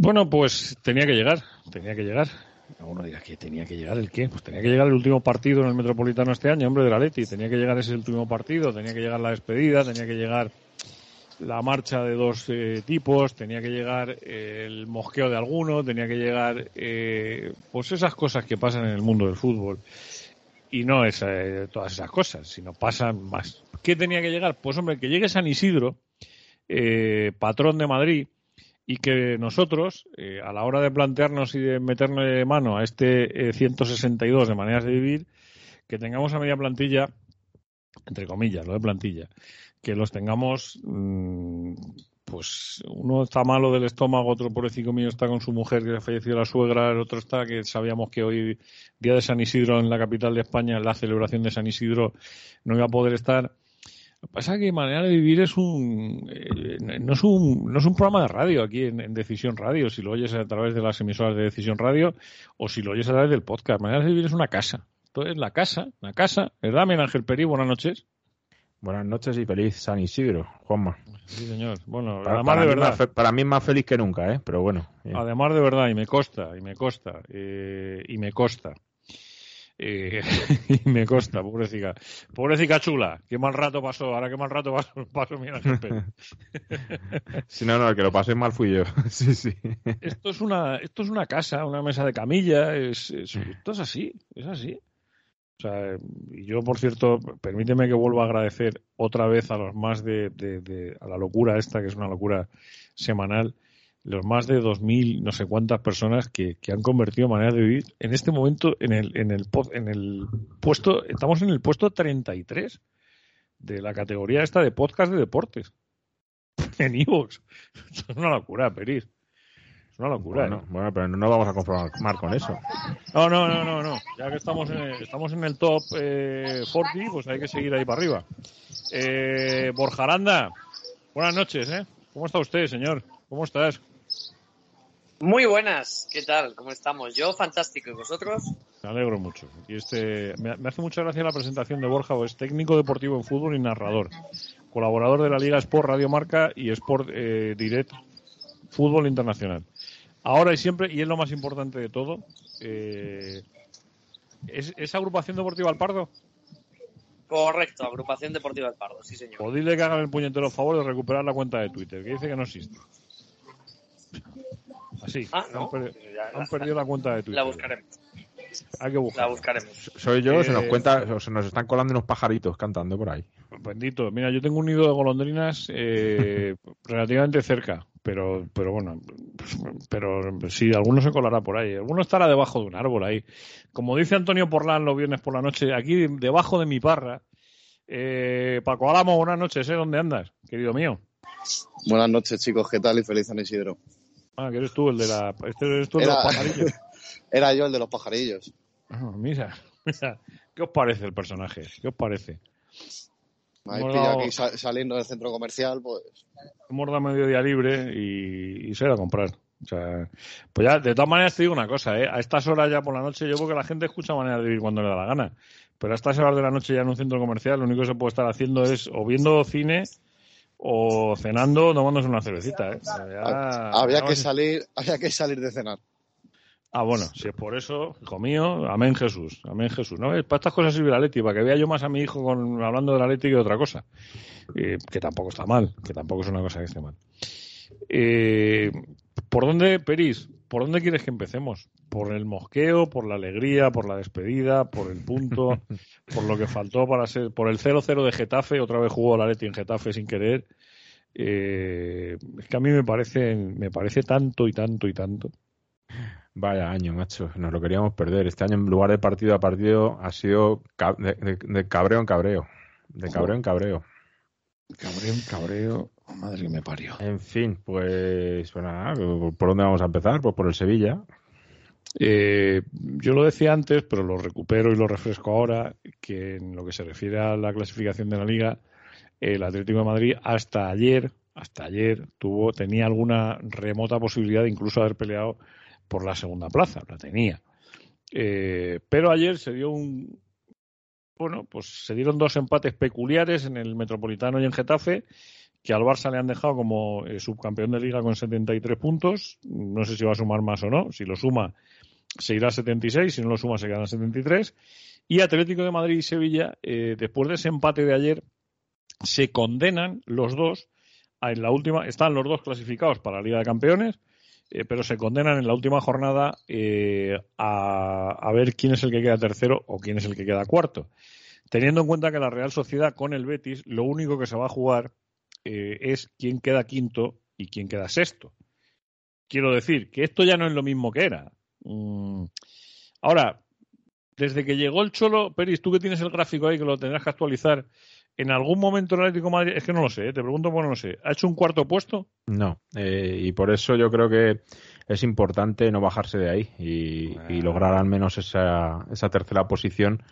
Bueno, pues tenía que llegar, tenía que llegar. Uno dirá que tenía que llegar el qué, pues tenía que llegar el último partido en el Metropolitano este año, hombre, de la Leti. Tenía que llegar ese último partido, tenía que llegar la despedida, tenía que llegar la marcha de dos eh, tipos, tenía que llegar eh, el mosqueo de alguno, tenía que llegar eh, pues esas cosas que pasan en el mundo del fútbol. Y no es todas esas cosas, sino pasan más. ¿Qué tenía que llegar? Pues hombre, que llegue San Isidro, patrón de Madrid, y que nosotros, a la hora de plantearnos y de meterle mano a este 162 de maneras de vivir, que tengamos a media plantilla, entre comillas, lo de plantilla, que los tengamos, mm, pues uno está malo del estómago, otro por cinco mío está con su mujer que ha fallecido la suegra, el otro está que sabíamos que hoy, día de San Isidro en la capital de España, la celebración de San Isidro, no iba a poder estar. Lo que pasa es que Manera de Vivir es un, eh, no, es un, no es un programa de radio aquí en, Decisión Radio, si lo oyes a través de las emisoras de Decisión Radio o si lo oyes a través del podcast. Manera de Vivir es una casa. Entonces, la casa, la casa, ¿verdad, Miguel Ángel Peri? Buenas noches. Buenas noches y feliz San Isidro, Juanma. Sí, señor. Bueno, para, además de verdad. para mí es más feliz que nunca, ¿eh? Pero bueno. Además de verdad, y me costa, y me costa, eh, y me costa. Eh, y me costa, pobrecita. Pobrecita chula, qué mal rato pasó, ahora qué mal rato pasó, pasó mira, Si no, no, el que lo pasé mal fui yo. sí, sí. Esto es una, esto es una casa, una mesa de camilla, es, esto es así, es así. O sea, yo, por cierto, permíteme que vuelva a agradecer otra vez a los más de, de, a la locura esta, que es una locura semanal, los más de 2.000, no sé cuántas personas que, que, han convertido maneras de vivir en este momento en el, en el, en el puesto, estamos en el puesto 33 de la categoría esta de podcast de deportes. En Evox. Es una locura, Peris una locura. Bueno, bueno, pero no vamos a conformar con eso. No, no, no, no, no. Ya que estamos en el, estamos en el top eh, 40, pues hay que seguir ahí para arriba. Eh, Borja Aranda, buenas noches, ¿eh? ¿Cómo está usted, señor? ¿Cómo estás? Muy buenas, ¿qué tal? ¿Cómo estamos? Yo fantástico, ¿y vosotros? Me alegro mucho. Y este, me, hace mucha gracia la presentación de Borja, es técnico deportivo en fútbol y narrador, colaborador de la Liga Sport Radio Marca y Sport eh, Direct Fútbol Internacional. Ahora y siempre, y es lo más importante de todo, eh, ¿es, agrupación deportiva al Pardo? Correcto, agrupación deportiva al Pardo, sí señor. O dile que hagan el puñetero favor de recuperar la cuenta de Twitter, que dice que no existe. Así, ah, no, han, perdido la cuenta de Twitter. La buscaremos. Hay que buscar. La buscaremos. Soy yo, se nos eh, cuenta, se nos están colando unos pajaritos cantando por ahí. Bendito. Mira, yo tengo un nido de golondrinas eh, relativamente cerca pero, pero bueno, pero sí, alguno se colará por ahí, alguno estará debajo de un árbol ahí. Como dice Antonio Porlán los viernes por la noche, aquí debajo de mi parra, eh, Paco Álamo, buenas noches, ¿eh? ¿Dónde andas, querido mío? Buenas noches, chicos, ¿qué tal? Y feliz San Isidro. Ah, que eres tú el de la, este eres tú el de los pajarillos. Era yo el de los pajarillos. Ah, mira, mira, ¿qué os parece el personaje? ¿Qué os parece? aquí saliendo del centro comercial, pues. Hemos dado medio día libre y, se va a comprar. O sea, pues ya, de todas maneras te digo una cosa, ¿eh? A estas horas ya por la noche, yo creo que la gente escucha manera de vivir cuando le da la gana. Pero a estas horas de la noche ya en un centro comercial, lo único que se puede estar haciendo es o viendo cine o cenando, tomándose una cervecita, ¿eh? había que salir, había que salir de cenar. Ah, bueno, si es por eso, hijo mío, amén Jesús, amén Jesús. ¿no? Para estas cosas sirve la Leti, para que vea yo más a mi hijo con, hablando de la Leti que de otra cosa. Eh, que tampoco está mal, que tampoco es una cosa que esté mal. Eh, ¿Por dónde, Peris? ¿Por dónde quieres que empecemos? ¿Por el mosqueo, por la alegría, por la despedida, por el punto, por lo que faltó para ser, por el 0-0 de Getafe? Otra vez jugó la Leti en Getafe sin querer. Eh, es que a mí me parece, me parece tanto y tanto y tanto. Vaya año, macho, nos lo queríamos perder. Este año, en lugar de partido a partido, ha sido de, cabreo en cabreo. De cabreo en cabreo. Cabreo, cabreo, madre que me parió. En fin, pues, bueno, ¿por dónde vamos a empezar? Pues por el Sevilla. Eh, yo lo decía antes, pero lo recupero y lo refresco ahora, que en lo que se refiere a la clasificación de la liga, el Atlético de Madrid hasta ayer, hasta ayer tuvo, tenía alguna remota posibilidad de incluso haber peleado por la segunda plaza, la tenía. Eh, pero ayer se dio un, bueno, pues se dieron dos empates peculiares en el Metropolitano y en Getafe, que al Barça le han dejado como eh, subcampeón de liga con 73 puntos. No sé si va a sumar más o no. Si lo suma, se irá a 76. Si no lo suma, se quedan a 73. Y Atlético de Madrid y Sevilla, eh, después de ese empate de ayer, se condenan los dos en la última. Están los dos clasificados para la Liga de Campeones. Eh, pero se condenan en la última jornada a, a, ver quién es el que queda tercero o quién es el que queda cuarto. Teniendo en cuenta que la Real Sociedad con el Betis, lo único que se va a jugar eh, es quién queda quinto y quién queda sexto. Quiero decir que esto ya no es lo mismo que era. Mm. Ahora, desde que llegó el Cholo, Peris, tú que tienes el gráfico ahí que lo tendrás que actualizar, ¿en algún momento el Atlético de Madrid, es que no lo sé, eh, te pregunto porque no lo sé, ¿ha hecho un cuarto puesto? No, eh, y por eso yo creo que es importante no bajarse de ahí y, y lograr al menos esa, esa tercera posición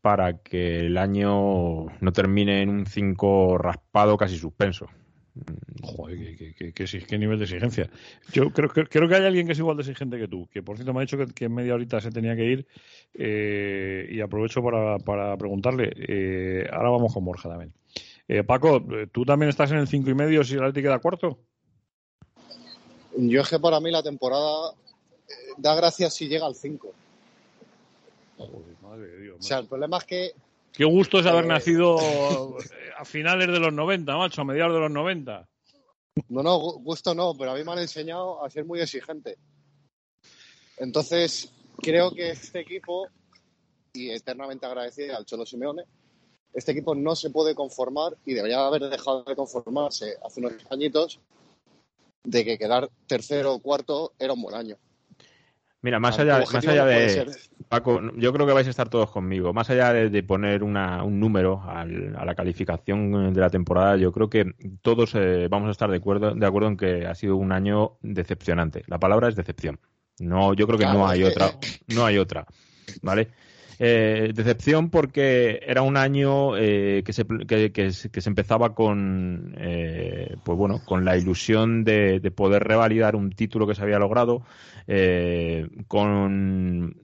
para que el año no termine en un 5 raspado casi suspenso. Joder, ¿qué, nivel de exigencia. Yo creo, creo, que hay alguien que es igual de exigente que tú, que por cierto me ha dicho que, en media horita se tenía que ir eh, y aprovecho para, para preguntarle. Eh, ahora vamos con Borja también. Eh, Paco, ¿tú también estás en el 5 y medio si el Atlético queda cuarto? Yo es que para mí la temporada da gracias si llega al 5. O sea, el problema es que. Qué gusto es haber eh, nacido a finales de los 90, macho, a mediados de los 90. No, no, gusto no, pero a mí me han enseñado a ser muy exigente. Entonces, creo que este equipo, y eternamente agradecido al Cholo Simeone, este equipo no se puede conformar y debería haber dejado de conformarse hace unos añitos de que quedar tercero o cuarto era un buen año. Mira, más allá, más allá de. Paco, yo creo que vais a estar todos conmigo. Más allá de, poner una, un número a la calificación de la temporada, yo creo que todos eh, vamos a estar de acuerdo, de acuerdo en que ha sido un año decepcionante. La palabra es decepción. No, yo creo que no hay otra. No hay otra. ¿Vale? Eh, decepción porque era un año eh, que, se, que, se empezaba con, eh, pues bueno, con la ilusión de, poder revalidar un título que se había logrado, con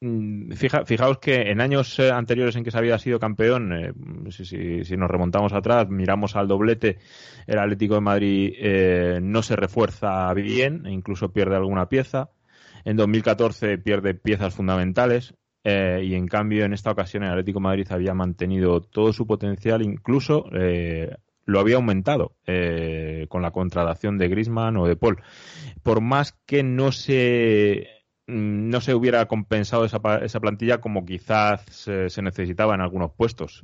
mm, fijaos que en años anteriores en que se había sido campeón, si, si, nos remontamos atrás, miramos al doblete, el Atlético de Madrid no se refuerza bien, e incluso pierde alguna pieza. En 2014 pierde piezas fundamentales. Eh, y en cambio en esta ocasión el Atlético Madrid había mantenido todo su potencial, incluso eh, lo había aumentado eh, con la contratación de Grisman o de Paul. Por más que no se mm, no se hubiera compensado esa, esa plantilla como quizás se necesitaba en algunos puestos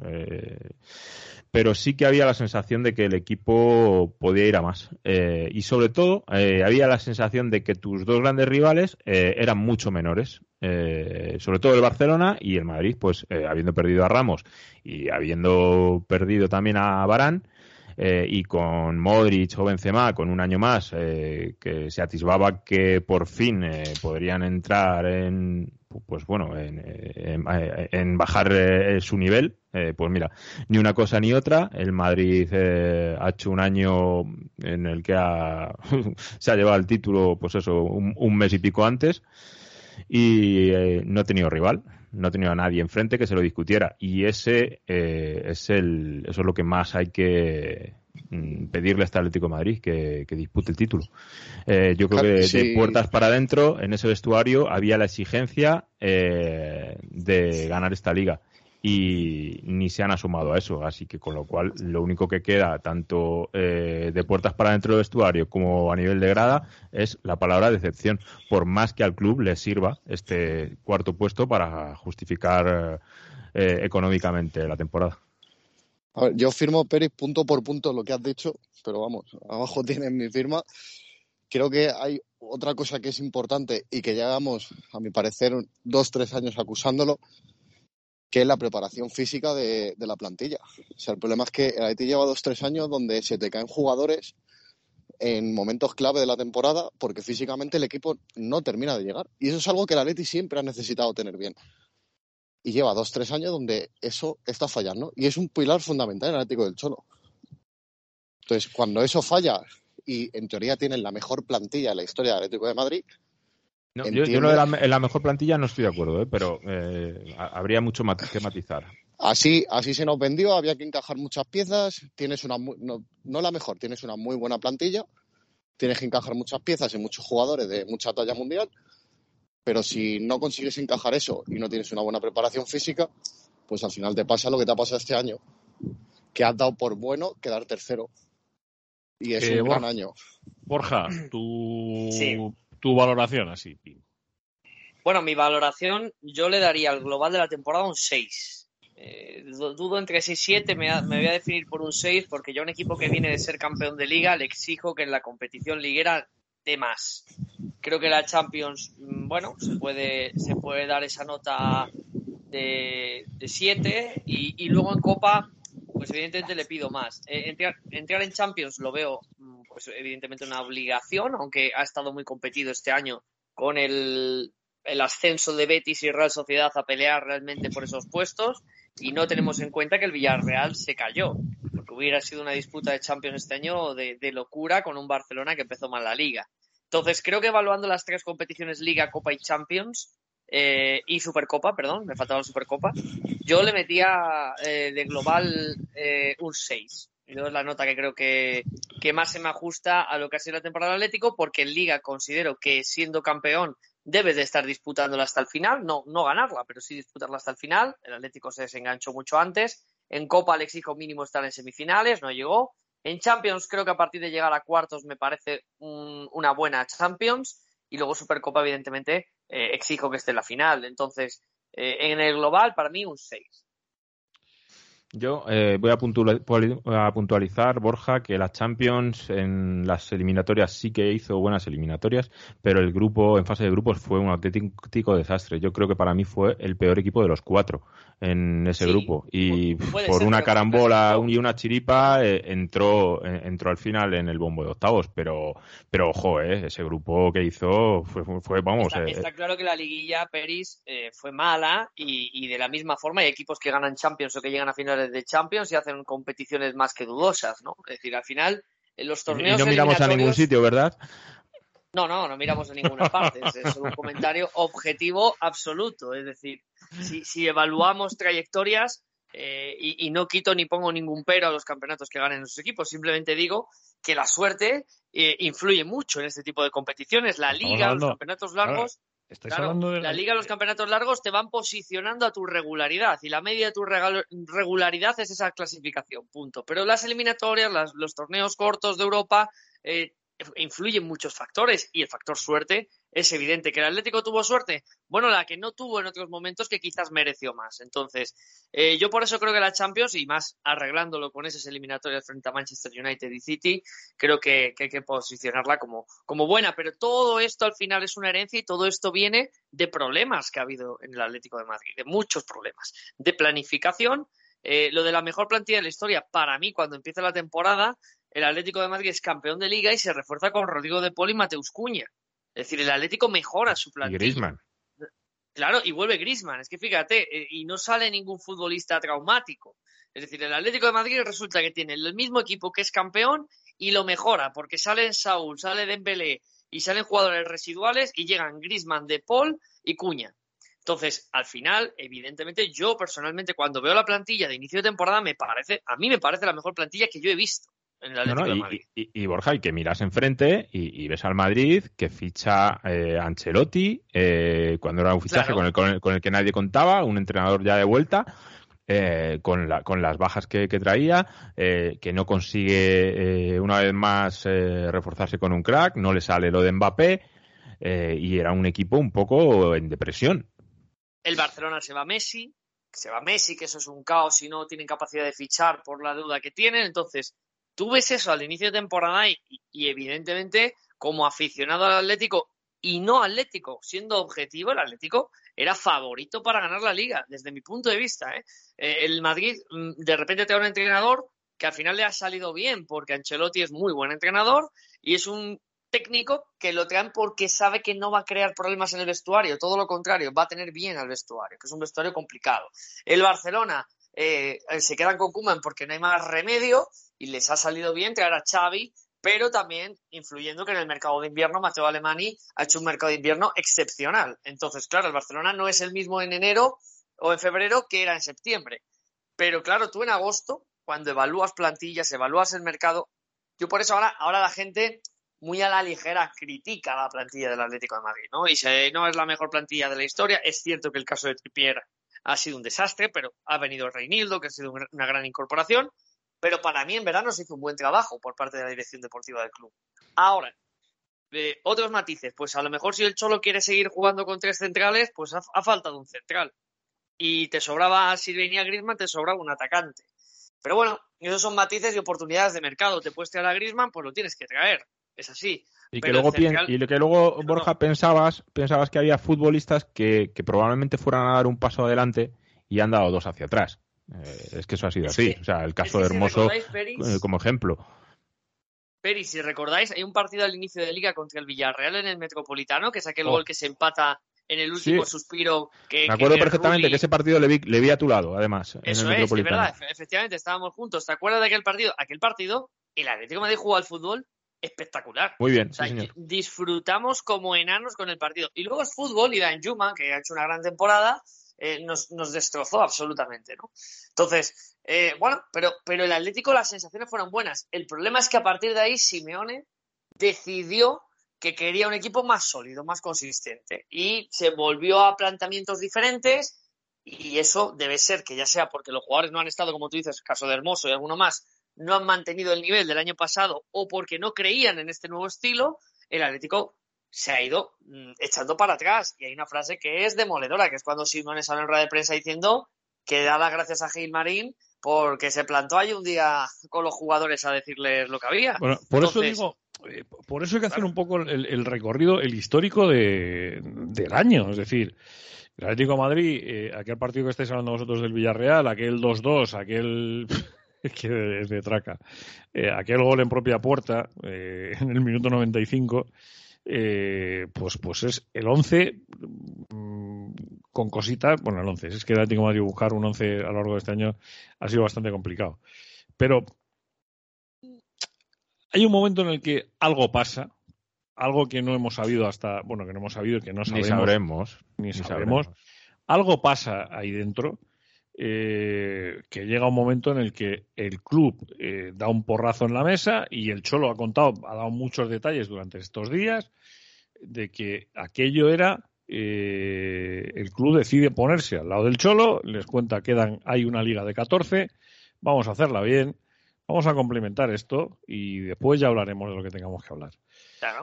pero sí que había la sensación de que el equipo podía ir a más. Eh, y sobre todo, eh, había la sensación de que tus dos grandes rivales eh, eran mucho menores. sobre todo el Barcelona y el Madrid, pues habiendo perdido a Ramos y habiendo perdido también a Barán, y con Modric o Benzema con un año más que se atisbaba que por fin podrían entrar en pues bueno, en, en, bajar eh, su nivel, eh, pues mira, ni una cosa ni otra. El Madrid eh, ha hecho un año en el que ha, se ha llevado el título, pues eso, un, mes y pico antes y no ha tenido rival, no ha tenido a nadie enfrente que se lo discutiera. Y ese es el, eso es lo que más hay que Mm, pedirle a este Atlético de Madrid que, dispute el título. Eh, yo creo que de puertas para adentro, en ese vestuario, había la exigencia eh, de ganar esta liga y ni se han asomado a eso. Así que con lo cual lo único que queda, tanto eh, de puertas para dentro del vestuario como a nivel de grada, es la palabra decepción, por más que al club le sirva este cuarto puesto para justificar económicamente la temporada yo firmo, Pérez, punto por punto lo que has dicho, pero vamos, abajo tienes mi firma. Creo que hay otra cosa que es importante y que llevamos, a mi parecer, dos, tres años acusándolo, que es la preparación física de, la plantilla. O sea, el problema es que el Atleti lleva dos tres años donde se te caen jugadores en momentos clave de la temporada porque físicamente el equipo no termina de llegar. Y eso es algo que el Atleti siempre ha necesitado tener bien. Y lleva dos, tres años donde eso está fallando. Y es un pilar fundamental en el Atlético del Cholo. Entonces, cuando eso falla y en teoría tienen la mejor plantilla de la historia del Atlético de Madrid, no, yo, yo, lo de la, en la, mejor plantilla no estoy de acuerdo, ¿eh? pero eh, habría mucho que matizar. Así, así se nos vendió, había que encajar muchas piezas, tienes una no, no, la mejor, tienes una muy buena plantilla, tienes que encajar muchas piezas y muchos jugadores de mucha talla mundial, pero si no consigues encajar eso y no tienes una buena preparación física, pues al final te pasa lo que te ha pasado este año, que has dado por bueno quedar tercero. Y es Eh, un Borja. gran año. Borja, tu, Sí. Tu valoración así. Bueno, mi valoración, yo le daría al global de la temporada un 6. Eh, du- dudo entre 6 y 7, me, me voy a definir por un 6 porque yo a un equipo que viene de ser campeón de liga le exijo que en la competición liguera dé más. Creo que la Champions, mm, bueno, se puede, dar esa nota de 7 y, y luego en Copa, pues evidentemente le pido más. Eh, entrar, en Champions lo veo, mm, pues evidentemente una obligación, aunque ha estado muy competido este año con el, el ascenso de Betis y Real Sociedad a pelear realmente por esos puestos y no tenemos en cuenta que el Villarreal se cayó, porque hubiera sido una disputa de Champions este año de locura con un Barcelona que empezó mal la liga. Entonces creo que evaluando las tres competiciones Liga, Copa y Champions eh, y Supercopa, perdón, me faltaba la Supercopa, yo le metía eh, de global eh, un 6. Yo es la nota que creo que, que más se me ajusta a lo que ha sido la temporada del Atlético, porque en Liga considero que siendo campeón debes de estar disputándola hasta el final, no, no ganarla, pero sí disputarla hasta el final. El Atlético se desenganchó mucho antes. En Copa le exijo mínimo estar en semifinales, no llegó. En Champions creo que a partir de llegar a cuartos me parece un- una buena Champions. Y luego Supercopa, evidentemente, eh, exijo que esté en la final. Entonces, eh, en el global, para mí un 6. Yo eh, voy a, puntualizar, Borja, que la Champions en las eliminatorias sí que hizo buenas eliminatorias, pero el grupo, en fase de grupos, fue un auténtico desastre. Yo creo que para mí fue el peor equipo de los cuatro en ese Sí, grupo. Y por ser, una carambola clasificó. y una chiripa eh, entró, eh, entró al final en el bombo de octavos. Pero, pero ojo, eh, ese grupo que hizo fue, fue- fue, vamos, Está, eh, está claro que la liguilla Peris eh, fue mala y, y de la misma forma hay equipos que ganan Champions o que llegan a finales de Champions y hacen competiciones más que dudosas, ¿no? Es decir, al final en los y torneos no miramos a ningún sitio, ¿verdad? No, no, no miramos a ninguna parte. Es, un comentario objetivo absoluto. Es decir, si, si evaluamos trayectorias eh, y, y no quito ni pongo ningún pero a los campeonatos que ganen esos equipos, simplemente digo que la suerte eh, influye mucho en este tipo de competiciones. La liga, los campeonatos largos. Estáis Claro, hablando de la liga, los campeonatos largos te van posicionando a tu regularidad y la media de tu regularidad es esa clasificación, punto. Pero las eliminatorias, las- los torneos cortos de Europa eh, influyen muchos factores y el factor suerte es evidente. ¿Que el Atlético tuvo suerte? Bueno, la que no tuvo en otros momentos que quizás mereció más. Entonces, eh, yo por eso creo que la Champions, y más arreglándolo con esas eliminatorias frente a Manchester United y City, creo que, hay que posicionarla como, como buena. Pero todo esto al final es una herencia y todo esto viene de problemas que ha habido en el Atlético de Madrid, de muchos problemas, de planificación. Eh, lo de la mejor plantilla de la historia, para mí, cuando empieza la temporada, el Atlético de Madrid es campeón de liga y se refuerza con Rodrigo de Paul y Mateus Cuña. Es decir, el Atlético mejora su Y plantilla. Griezmann. Claro, y vuelve Grisman. Es que fíjate, eh, y no sale ningún futbolista traumático. Es decir, el Atlético de Madrid resulta que tiene el mismo equipo que es campeón y lo mejora, porque salen Saúl, sale Dembélé y salen jugadores residuales y llegan Grisman, De Paul y Cuña. Entonces, al final, evidentemente, yo personalmente cuando veo la plantilla de inicio de temporada me parece, a mí me parece la mejor plantilla que yo he visto en el No, Atlético no, de y, Madrid. y- y, Borja, y que miras enfrente y, y ves al Madrid que ficha eh, Ancelotti eh, cuando era un fichaje Claro. con, el, con, el, con el que nadie contaba, un entrenador ya de vuelta, eh, con, la, con las bajas que, que traía, que no consigue una vez más reforzarse con un crack, no le sale lo de Mbappé y era un equipo un poco en depresión. El Barcelona se va Messi, se va Messi, que eso es un caos y no tienen capacidad de fichar por la deuda que tienen. Entonces, tú ves eso al inicio de temporada y, evidentemente, como aficionado al Atlético y no Atlético. Siendo objetivo, el Atlético era favorito para ganar la liga, desde mi punto de vista. ¿eh? Eh, el Madrid mm, de repente te da un entrenador que al final le ha salido bien, porque Ancelotti es muy buen entrenador y es un técnico que lo traen porque sabe que no va a crear problemas en el vestuario, todo lo contrario, va a tener bien al vestuario, que es un vestuario complicado. El Barcelona eh, se quedan con Kuman porque no hay más remedio y les ha salido bien traer a Xavi pero también influyendo que en el mercado de invierno Mateo Alemani ha hecho un mercado de invierno excepcional. Entonces, claro, el Barcelona no es el mismo en enero o en febrero que era en septiembre. Pero claro, tú en agosto, cuando evalúas plantillas, evalúas el mercado, yo por eso ahora, ahora la gente muy a la ligera critica la plantilla del Atlético de Madrid, ¿no? Y si no es la mejor plantilla de la historia, es cierto que el caso de Tripier ha sido un desastre, pero ha venido Reinildo, que ha sido una gran incorporación, pero para mí en verano se hizo un buen trabajo por parte de la dirección deportiva del club. Ahora, otros matices, pues a lo mejor si el Cholo quiere seguir jugando con tres centrales, pues ha, faltado un central. Y te sobraba, si venía Griezmann, te sobraba un atacante. Pero bueno, esos son matices y oportunidades de mercado. Te puedes traer a Griezmann, pues lo tienes que traer. Es así. Y que, luego, y que luego, Borja, pensabas, pensabas que había futbolistas que, que probablemente fueran a dar un paso adelante y han dado dos hacia atrás. Eh, es que eso ha sido así. o sea, el caso de Hermoso eh, como ejemplo. Peri, si recordáis, hay un partido al inicio de liga contra el Villarreal en el Metropolitano, que es aquel oh. gol que se empata en el último suspiro. Que, Me acuerdo perfectamente que ese partido le vi, le vi, a tu lado, además. Eso en el es, es verdad, efectivamente, estábamos juntos. ¿Te acuerdas de aquel partido? Aquel partido, el Atlético de Madrid jugó al fútbol espectacular. Muy bien, Disfrutamos como enanos con el partido. Y luego es fútbol y Dan Juma, que ha hecho una gran temporada, eh, nos, destrozó absolutamente, ¿no? Entonces, eh, bueno, pero, pero el Atlético las sensaciones fueron buenas. El problema es que a partir de ahí Simeone decidió que quería un equipo más sólido, más consistente y se volvió a planteamientos diferentes y eso debe ser que ya sea porque los jugadores no han estado, como tú dices, caso de Hermoso y alguno más, no han mantenido el nivel del año pasado o porque no creían en este nuevo estilo, el Atlético se ha ido mm, echando para atrás. Y hay una frase que es demoledora, que es cuando Simón sale en rueda de prensa diciendo que da las gracias a Gil Marín porque se plantó ahí un día con los jugadores a decirles lo que había. Bueno, por eso digo, eh, por eso hay que hacer un poco el, recorrido, el histórico de, del año. Es decir, el Atlético de Madrid, eh, aquel partido que estáis hablando vosotros del Villarreal, aquel 2-2, aquel que es de traca, eh, aquel gol en propia puerta en el minuto 95 eh, pues, pues es el 11 mm, con cositas, bueno, el 11, es que el Atlético de Madrid buscar un 11 a lo largo de este año ha sido bastante complicado. Pero hay un momento en el que algo pasa, algo que no hemos sabido hasta, bueno, que no hemos sabido, que no sabemos, ni sabremos, ni, sabremos. Algo pasa ahí dentro eh, que llega un momento en el que el club eh, da un porrazo en la mesa y el Cholo ha contado, ha dado muchos detalles durante estos días de que aquello era eh, el club decide ponerse al lado del Cholo, les cuenta que hay una liga de 14, vamos a hacerla bien, vamos a complementar esto y después ya hablaremos de lo que tengamos que hablar.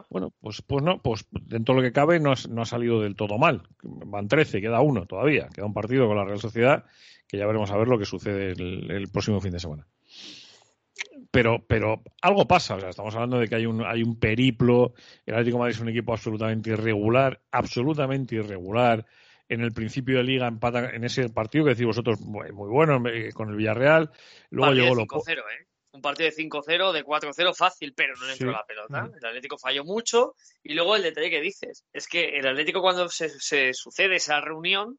Bueno, pues, pues no, pues dentro de lo que cabe no, no ha salido del todo mal. Van 13, queda uno todavía, queda un partido con la Real Sociedad que ya veremos a ver lo que sucede el, próximo fin de semana. Pero, pero algo pasa, o sea, estamos hablando de que hay un, hay un periplo, el Atlético de Madrid es un equipo absolutamente irregular, absolutamente irregular, en el principio de liga empata en ese partido que decís vosotros muy, bueno eh, con el Villarreal, luego llegó lo 5-0, ¿eh? Un partido de 5-0, de 4-0 fácil, pero no le entró la pelota. El Atlético falló mucho y luego el detalle que dices es que el Atlético cuando se, se sucede esa reunión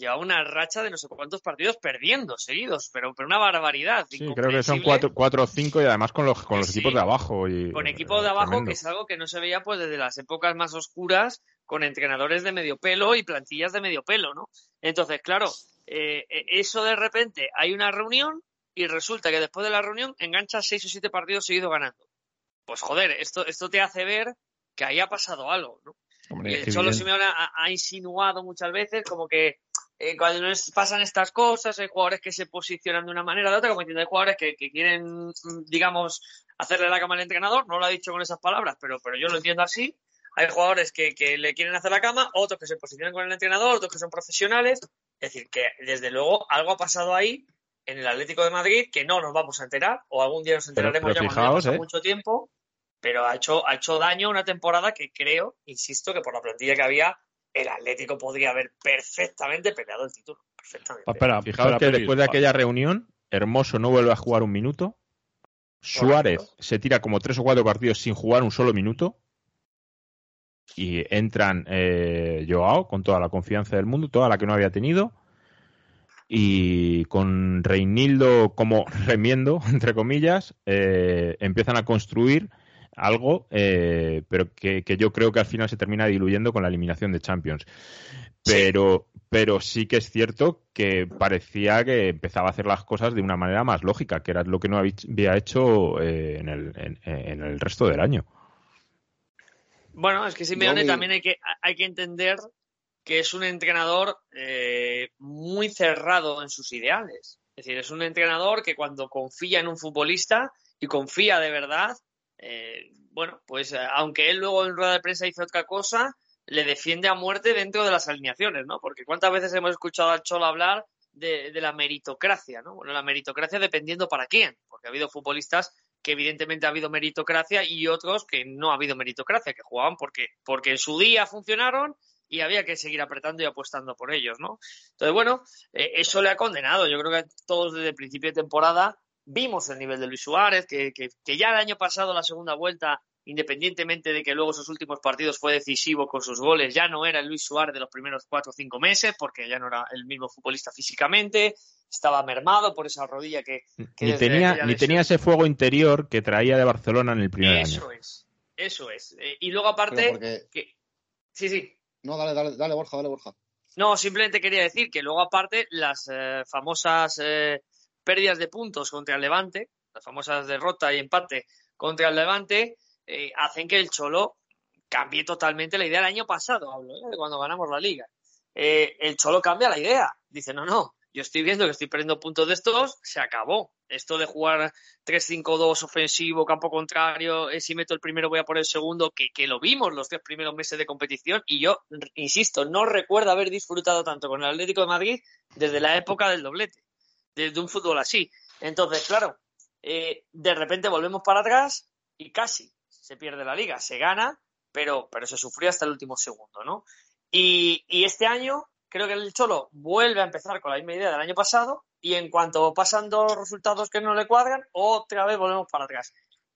lleva una racha de no sé cuántos partidos perdiendo seguidos, pero, pero una barbaridad. Sí, creo que son cuatro, cuatro o cinco y además con los, con los equipos de abajo. Y, con equipos de abajo, que es algo que no se veía pues desde las épocas más oscuras, con entrenadores de medio pelo y plantillas de medio pelo, ¿no? Entonces, claro, eh, eh, eso de repente hay una reunión y resulta que después de la reunión engancha seis o siete partidos seguidos ganando. Pues joder, esto, esto te hace ver que ahí ha pasado algo, ¿no? Solo Simeone ha, insinuado muchas veces como que eh, cuando pasan estas cosas, hay jugadores que se posicionan de una manera o de otra, como entiendo, hay jugadores que, quieren, mm, digamos, hacerle la cama al entrenador, no lo ha dicho con esas palabras, pero, pero yo lo entiendo así. Hay jugadores que, le quieren hacer la cama, otros que se posicionan con el entrenador, otros que son profesionales. Es decir, que desde luego algo ha pasado ahí en el Atlético de Madrid que no nos vamos a enterar, o algún día nos enteraremos ya cuando ¿eh? mucho tiempo. pero ha hecho, ha hecho daño una temporada que creo, insisto, que por la plantilla que había, el Atlético podría haber perfectamente peleado el título. Perfectamente. Espera, Fijaos que después de aquella reunión, Hermoso no vuelve a jugar un minuto. Suárez se tira como tres o cuatro partidos sin jugar un solo minuto. Y entran eh, Joao con toda la confianza del mundo, toda la que no había tenido. Y con Reinildo como remiendo, entre comillas, eh, empiezan a construir algo, eh, pero que, que yo creo que al final se termina diluyendo con la eliminación de Champions. Pero, pero sí que es cierto que parecía que empezaba a hacer las cosas de una manera más lógica, que era lo que no había hecho eh, en, el, en- en el resto del año. Bueno, es que Simeone mi- también hay que, hay que entender que es un entrenador eh, muy cerrado en sus ideales. Es decir, es un entrenador que cuando confía en un futbolista y confía de verdad, eh, bueno, pues eh, aunque él luego en rueda de prensa dice otra cosa, le defiende a muerte dentro de las alineaciones, ¿no? Porque cuántas veces hemos escuchado al Cholo hablar de, de la meritocracia, ¿no? Bueno, la meritocracia dependiendo para quién, porque ha habido futbolistas que evidentemente ha habido meritocracia y otros que no ha habido meritocracia, que jugaban porque, porque en su día funcionaron y había que seguir apretando y apostando por ellos, ¿no? Entonces, bueno, eh, eso le ha condenado. Yo creo que todos desde el principio de temporada vimos el nivel de Luis Suárez, que, que, que ya el año pasado, la segunda vuelta, independientemente de que luego sus últimos partidos fue decisivo con sus goles, ya no era el Luis Suárez de los primeros cuatro o cinco meses, porque ya no era el mismo futbolista físicamente, estaba mermado por esa rodilla que, que Ni tenía, ni tenía ese fuego interior que traía de Barcelona en el primer Eso año. es, eso es. Eh, y luego aparte, Pero porque... que... sí, sí. No, dale, dale, dale, Borja, dale, Borja. No, simplemente quería decir que luego aparte las eh, famosas eh, pérdidas de puntos contra el Levante, las famosas derrota y empate contra el Levante, eh, hacen que el Cholo cambie totalmente la idea del año pasado, hablo, cuando ganamos la liga. El Cholo cambia la idea. Dice, no, no, yo estoy viendo que estoy perdiendo puntos de estos, se acabó. Esto de jugar 3-5-2 ofensivo, campo contrario, eh, si meto el primero voy a por el segundo, que, que lo vimos los tres primeros meses de competición y yo, insisto, no recuerdo haber disfrutado tanto con el Atlético de Madrid desde la época del doblete, desde un fútbol así. Entonces, claro, eh, de repente volvemos para atrás y casi se pierde la liga, se gana, pero, pero se sufrió hasta el último segundo, ¿no? Y, y este año creo que el Cholo vuelve a empezar con la misma idea del año pasado y en cuanto pasan dos resultados que no le cuadran, otra vez volvemos para atrás.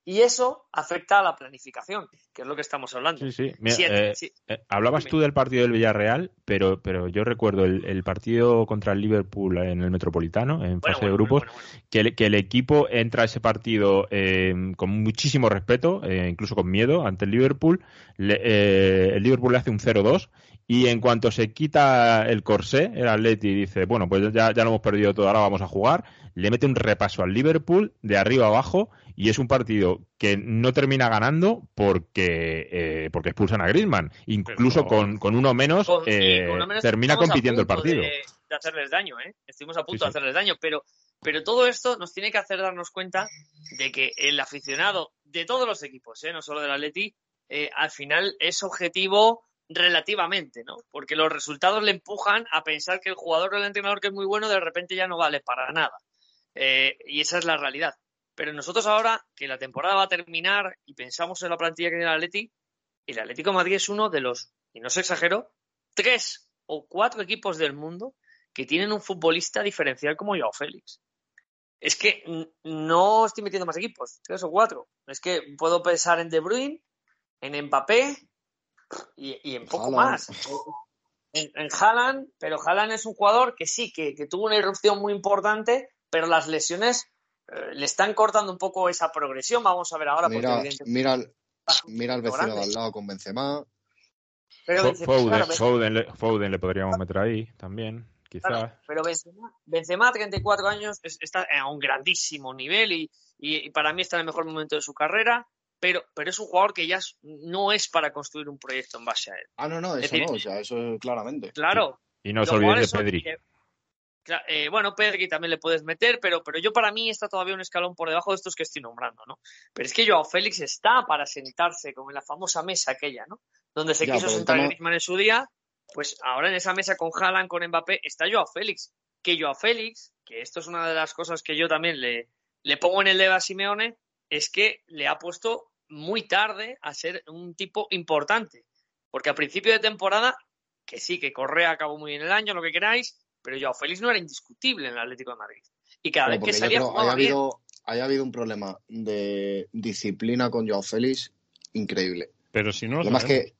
Y eso afecta a la planificación, que es lo que estamos hablando. Sí, sí. Mira, Siete, eh, sí. eh, hablabas tú del partido del Villarreal, pero, pero yo recuerdo el, el partido contra el Liverpool en el Metropolitano, en Bueno, fase bueno, de grupos, bueno, que, el, que el equipo entra a ese partido eh, con muchísimo respeto, eh, incluso con miedo ante el Liverpool. Le- eh, el Liverpool le hace un 0-2 y en cuanto se quita el corsé, el Atleti dice, bueno, pues ya, ya lo hemos perdido todo, ahora vamos a jugar. Le mete un repaso al Liverpool de arriba abajo y es un partido que no termina ganando porque, eh, porque expulsan a Griezmann. Incluso con, con uno menos, Con- eh, con lo menos termina compitiendo el partido. De, de hacerles daño, ¿eh? Estuvimos a punto Sí, de hacerles daño, pero, pero todo esto nos tiene que hacer darnos cuenta de que el aficionado de todos los equipos, ¿eh? no solo del Atleti, eh, al final es objetivo relativamente, ¿no? Porque los resultados le empujan a pensar que el jugador o el entrenador que es muy bueno de repente ya no vale para nada. Eh, y esa es la realidad. Pero nosotros ahora, que la temporada va a terminar y pensamos en la plantilla que tiene el Atleti, el Atlético Madrid es uno de los, y no se exagero, tres o cuatro equipos del mundo que tienen un futbolista diferencial como Joao Félix. Es que no estoy metiendo más equipos, tres o cuatro. Es que puedo pensar en De Bruyne, en Mbappé y, y en poco Haaland. más. En, en Haaland, pero Haaland es un jugador que sí, que, que tuvo una irrupción muy importante, pero las lesiones eh, le están cortando un poco esa progresión. Vamos a ver ahora, porque Mira, evidentemente mira, al- mira al vecino de al lado con Benzema. Pero Benzema- Foden, claro, Benzema- Foden le, Foden le podríamos meter ahí también, quizás. Claro, pero Benzema, Benzema, 34 años, es- está a un grandísimo nivel y, y- y para mí está en el mejor momento de su carrera, pero, pero es un jugador que ya es- no es para construir un proyecto en base a él. Ah, no, no, Es eso decir- no, o sea, eso claramente. Claro. Y no os olvidéis de Pedri. eh, eh, bueno, Pedri también le puedes meter, pero, pero yo para mí está todavía un escalón por debajo de estos que estoy nombrando, ¿no? Pero es que Joao Félix está para sentarse como en la famosa mesa aquella, ¿no? Donde se Ya, quiso sentar tema- Griezmann en su día, pues ahora en esa mesa con Haaland, con Mbappé, está Joao Félix. Que Joao Félix, que esto es una de las cosas que yo también le, le pongo en el dedo a Simeone, es que le ha puesto muy tarde a ser un tipo importante. Porque a principio de temporada, que sí, que Correa acabó muy bien el año, lo que queráis, pero Joao Félix no era indiscutible en el Atlético de Madrid. Y cada vez que salía jugaba haya habido, haya habido un problema de disciplina con Joao Félix increíble. Pero si no lo más que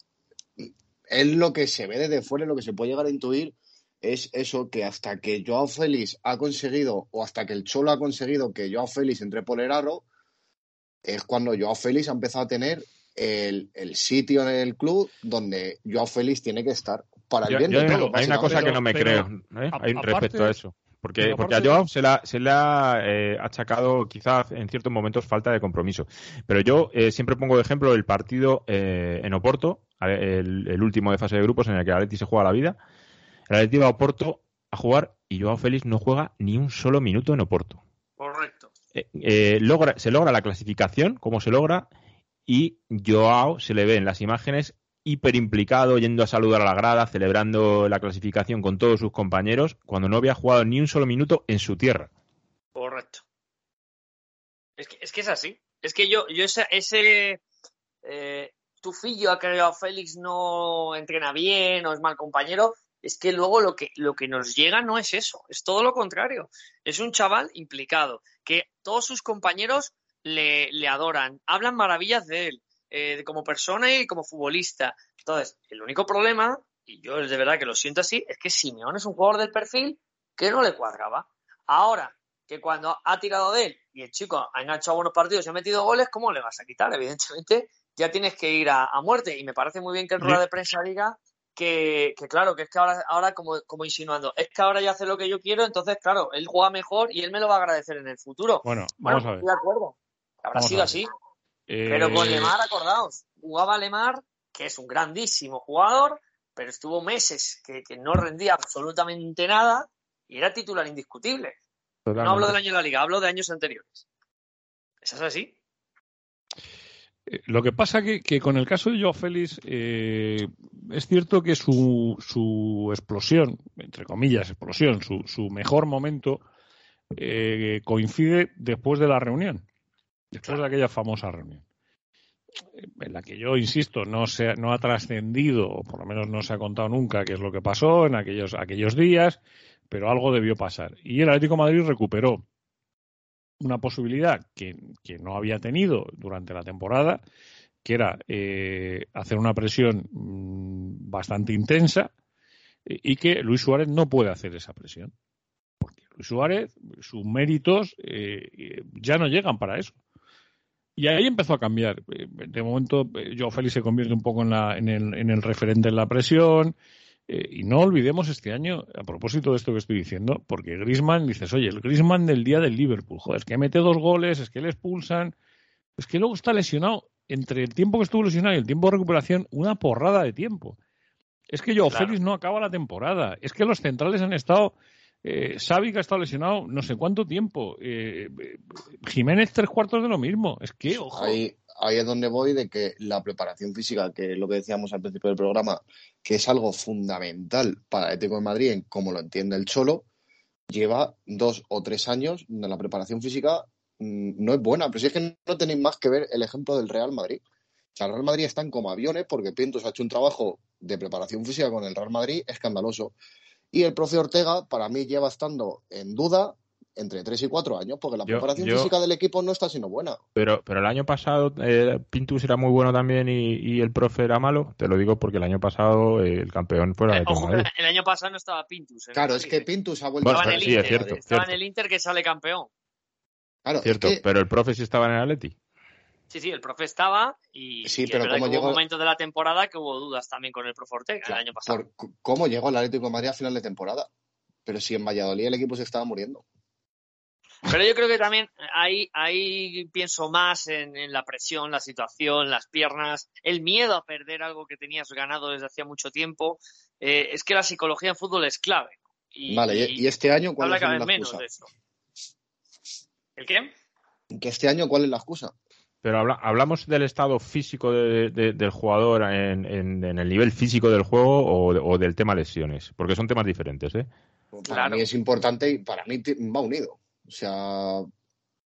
es lo que se ve desde fuera, lo que se puede llegar a intuir es eso que hasta que Joao Félix ha conseguido, o hasta que el Cholo ha conseguido que Joao Félix entre por el aro, es cuando Joao Félix ha empezado a tener el, sitio en el club donde Joao Félix tiene que estar. Para el bien de todo, Hay una cosa que no me creo ¿eh? respecto a eso. Porque, porque a Joao se, la, se le ha eh, achacado quizás en ciertos momentos falta de compromiso. Pero yo eh, siempre pongo de ejemplo el partido en Oporto, el, el, último de fase de grupos en el que Atleti se juega la vida. El Atleti va a Oporto a jugar y Joao Félix no juega ni un solo minuto en Oporto. Correcto. Logra, se logra la clasificación, como se logra, y Joao se le ve en las imágenes hiper implicado, yendo a saludar a la grada, celebrando la clasificación con todos sus compañeros, cuando no había jugado ni un solo minuto en su tierra. Correcto. Es que es, que es así. Es que yo, yo ese, ese eh, tufillo a que Félix no entrena bien o es mal compañero, es que luego lo que, lo que nos llega no es eso, es todo lo contrario. Es un chaval implicado, que todos sus compañeros le, le adoran, hablan maravillas de él, eh, como persona y como futbolista. Entonces, el único problema, y yo de verdad que lo siento así, es que Simeón es un jugador del perfil que no le cuadraba. Ahora, que cuando ha tirado de él y el chico ha enganchado buenos partidos y ha metido goles, ¿cómo le vas a quitar? Evidentemente, ya tienes que ir a, muerte. Y me parece muy bien que en rueda de prensa diga que, claro, que es que ahora, ahora como, como insinuando, es que ahora ya hace lo que yo quiero, entonces, claro, él juega mejor y él me lo va a agradecer en el futuro. Bueno, vamos a ver. Estoy de acuerdo. Habrá sido así. Pero con eh, Lemar, acordaos, jugaba Lemar, que es un grandísimo jugador, pero estuvo meses que, no rendía absolutamente nada y era titular indiscutible. No hablo del año de la liga, hablo de años anteriores. ¿Eso es así? Eh, lo que pasa que, que con el caso de Joao Félix eh, es cierto que su, su, explosión, entre comillas, explosión, su, su mejor momento coincide después de la reunión después de aquella famosa reunión, en la que yo insisto, no, se, no ha trascendido, o por lo menos no se ha contado nunca qué es lo que pasó en aquellos, aquellos días, pero algo debió pasar. Y el Atlético Madrid recuperó una posibilidad que, no había tenido durante la temporada, que era eh, hacer una presión mm, bastante intensa y que Luis Suárez no puede hacer esa presión. Porque Luis Suárez, sus méritos eh, ya no llegan para eso. Y ahí empezó a cambiar. De momento, Joe Félix se convierte un poco en, la, en, el, en el referente en la presión. Eh, y no olvidemos este año, a propósito de esto que estoy diciendo, porque Grisman, dices, oye, el Grisman del día del Liverpool, joder, es que mete dos goles, es que le expulsan, es que luego está lesionado, entre el tiempo que estuvo lesionado y el tiempo de recuperación, una porrada de tiempo. Es que Joe Félix no acaba la temporada, es que los centrales han estado eh, que ha estado lesionado no sé cuánto tiempo. Eh, Jiménez tres cuartos de lo mismo. Es que, ojo. Ahí, ahí es donde voy de que la preparación física, que es lo que decíamos al principio del programa, que es algo fundamental para el Atlético de Madrid, en como lo entiende el Cholo, lleva dos o tres años donde la preparación física mm, no es buena. Pero si es que no tenéis más que ver el ejemplo del Real Madrid. O sea, el Real Madrid están como aviones porque Pintos ha hecho un trabajo de preparación física con el Real Madrid escandaloso. Y el profe Ortega, para mí, lleva estando en duda entre 3 y 4 años, porque la preparación física del equipo no está siendo buena. Pero, pero el año pasado eh, Pintus era muy bueno también y, el profe era malo. Te lo digo porque el año pasado eh, el campeón fue la eh, Ojo, el año pasado no estaba Pintus. Claro, es que Pintus ha vuelto a sí, es cierto, Estaba en el Inter que sale campeón. Claro, cierto, pero el profe sí estaba en el Atleti. Sí, sí, el profe estaba y, sí, pero como llegó... hubo momentos de la temporada que hubo dudas también con el profe Ortega el año pasado. ¿Cómo llegó el Atlético de Madrid a final de temporada? Pero si en Valladolid el equipo se estaba muriendo. Pero yo creo que también ahí, ahí pienso más en, la presión, la situación, las piernas, el miedo a perder algo que tenías ganado desde hacía mucho tiempo. Eh, es que la psicología en fútbol es clave. Y, vale, ¿y este año cuál es la excusa? ¿El qué? ¿Que este año cuál es la excusa? Pero hablamos del estado físico del jugador en, el nivel físico del juego o, del tema lesiones, porque son temas diferentes, ¿eh? Para mí es importante y para mí va unido. O sea,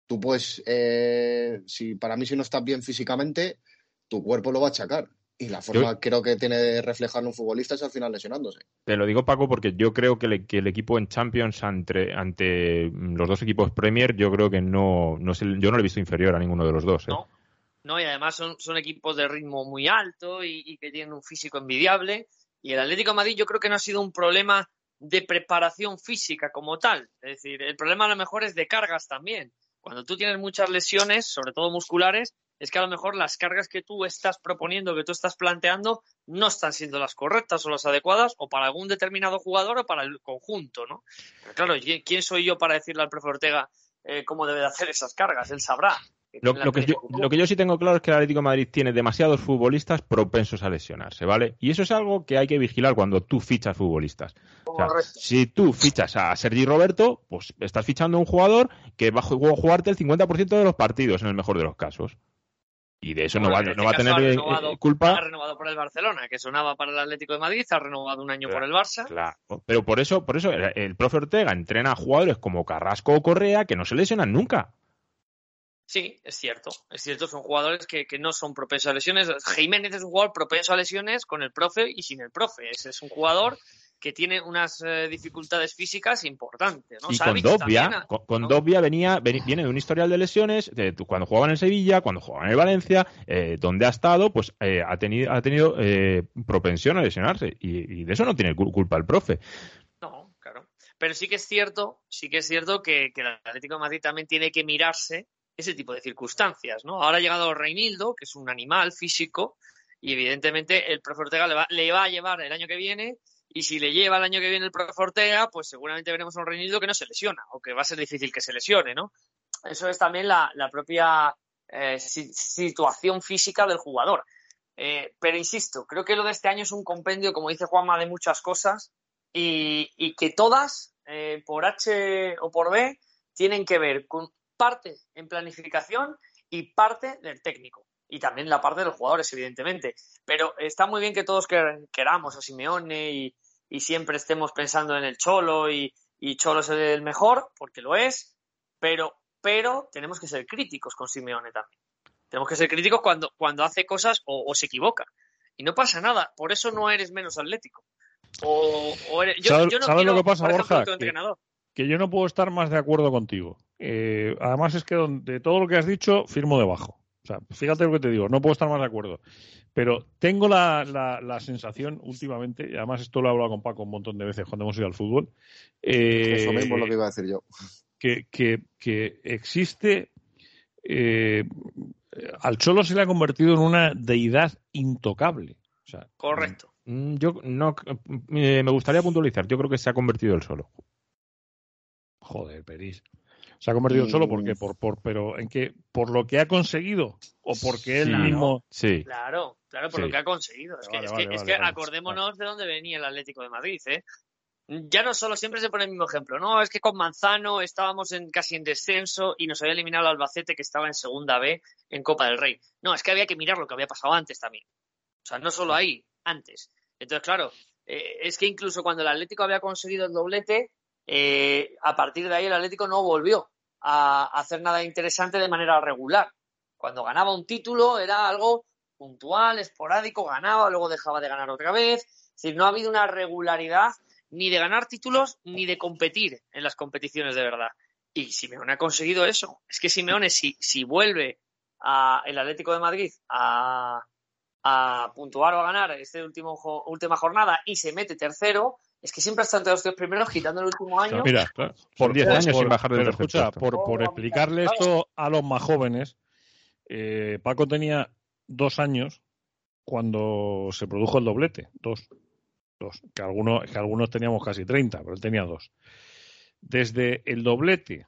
tú puedes, eh, si para mí si no estás bien físicamente, tu cuerpo lo va a achacar. Y la forma Yo- creo que tiene de reflejar un futbolista es al final lesionándose. Te lo digo, Paco, porque yo creo que, le- que el equipo en Champions ante, ante los dos equipos Premier, yo creo que no, no es el- yo no lo he visto inferior a ninguno de los dos. ¿eh? No. No, y además son, son equipos de ritmo muy alto y, y que tienen un físico envidiable. Y el Atlético de Madrid yo creo que no ha sido un problema de preparación física como tal. Es decir, el problema a lo mejor es de cargas también. Cuando tú tienes muchas lesiones, sobre todo musculares, es que a lo mejor las cargas que tú estás proponiendo, que tú estás planteando, no están siendo las correctas o las adecuadas, o para algún determinado jugador o para el conjunto, ¿no? Pero claro, ¿quién soy yo para decirle al profe Ortega eh, cómo debe de hacer esas cargas? Él sabrá. Lo, lo que yo, lo que yo sí tengo claro es que el Atlético de Madrid tiene demasiados futbolistas propensos a lesionarse, ¿vale? Y eso es algo que hay que vigilar cuando tú fichas futbolistas. O sea, Correcto. si tú fichas a Sergi Roberto, pues estás fichando a un jugador que va a ju- jugarte el 50% de los partidos, en el mejor de los casos. Y de eso no va, no va a este tener ha eh, renovado- eh, culpa. Ha renovado por el Barcelona, que sonaba para el Atlético de Madrid, ha renovado un año por el Barça. Claro, pero por eso, por eso el, el profe Ortega entrena a jugadores como Carrasco o Correa que no se lesionan nunca. Sí, es cierto. Es cierto, son jugadores que, que no son propensos a lesiones. Jiménez es un jugador propenso a lesiones con el profe y sin el profe. Ese es un jugador que tiene unas eh, dificultades físicas importantes. ¿no? y con también ha- con, con ¿no? Dobbia venía, viene de un historial de lesiones, de- cuando jugaba en el Sevilla, cuando jugaba en el Valencia, eh, donde ha estado, pues eh, ha tenido, ha tenido eh, propensión a lesionarse. Y, y de eso no tiene cul- culpa el profe. No, claro. Pero sí que es cierto, sí que es cierto que, que el Atlético de Madrid también tiene que mirarse ese tipo de circunstancias, ¿no? Ahora ha llegado Reinildo, que es un animal físico, y evidentemente el profe Ortega le va, a llevar el año que viene, y si le lleva el año que viene el profe Ortega, pues seguramente veremos a un Reinildo que no se lesiona, o que va a ser difícil que se lesione, ¿no? Eso es también la, propia eh, si- situación física del jugador. Eh, pero insisto, creo que lo de este año es un compendio, como dice Juanma, de muchas cosas y, y que todas, eh, por H o por B, tienen que ver con parte en planificación y parte del técnico. Y también la parte de los jugadores, evidentemente. Pero está muy bien que todos quer- queramos a Simeone y, y siempre estemos pensando en el Cholo y, y Cholo es el mejor, porque lo es, pero, pero tenemos que ser críticos con Simeone también. Tenemos que ser críticos cuando, cuando hace cosas o, o se equivoca. Y no pasa nada, por eso no eres menos atlético. O, o eres- yo, ¿Sabes- yo no sabes quiero, lo que pasa, ejemplo, Borja? que yo no puedo estar más de acuerdo contigo. Eh, además es que de todo lo que has dicho, firmo debajo. O sea, fíjate lo que te digo, no puedo estar más de acuerdo. Pero tengo la, la- la sensación últimamente, y además esto lo he hablado con Paco un montón de veces cuando hemos ido al fútbol, eh, Eso mismo es lo que iba a decir yo. que, que- que existe... eh, al Cholo se le ha convertido en una deidad intocable. O sea, Correcto. Mm, Yo no eh, me gustaría puntualizar, yo creo que se ha convertido el solo. Joder, Peris. Se ha convertido en solo porque por, por pero en que por lo que ha conseguido o porque él Sí. mismo Sí. Claro, claro, por Sí. lo que ha conseguido. Es que, Vale, es vale, que, es vale, que vale. acordémonos de dónde venía el Atlético de Madrid, ¿eh? Ya no solo siempre se pone el mismo ejemplo, no, es que con Manzano estábamos en casi en descenso y nos había eliminado el Albacete que estaba en segunda B en Copa del Rey. No, es que había que mirar lo que había pasado antes también. O sea, no solo ahí, antes. Entonces, claro, eh, es que incluso cuando el Atlético había conseguido el doblete, eh, a partir de ahí el Atlético no volvió a hacer nada interesante de manera regular. Cuando ganaba un título era algo puntual, esporádico, ganaba, luego dejaba de ganar otra vez. Es decir, no ha habido una regularidad ni de ganar títulos ni de competir en las competiciones de verdad. Y Simeone ha conseguido eso. Es que Simeone, si, si vuelve a el Atlético de Madrid a, a puntuar o a ganar esta última jornada y se mete tercero, es que siempre está entre los tres primeros, quitando el último año. Mira, claro, Son 10 años sin bajar del escucha, por, por explicarle esto a los más jóvenes, eh, Paco tenía dos años cuando se produjo el doblete, dos, dos, que algunos, que algunos teníamos casi 30, pero él tenía dos. Desde el doblete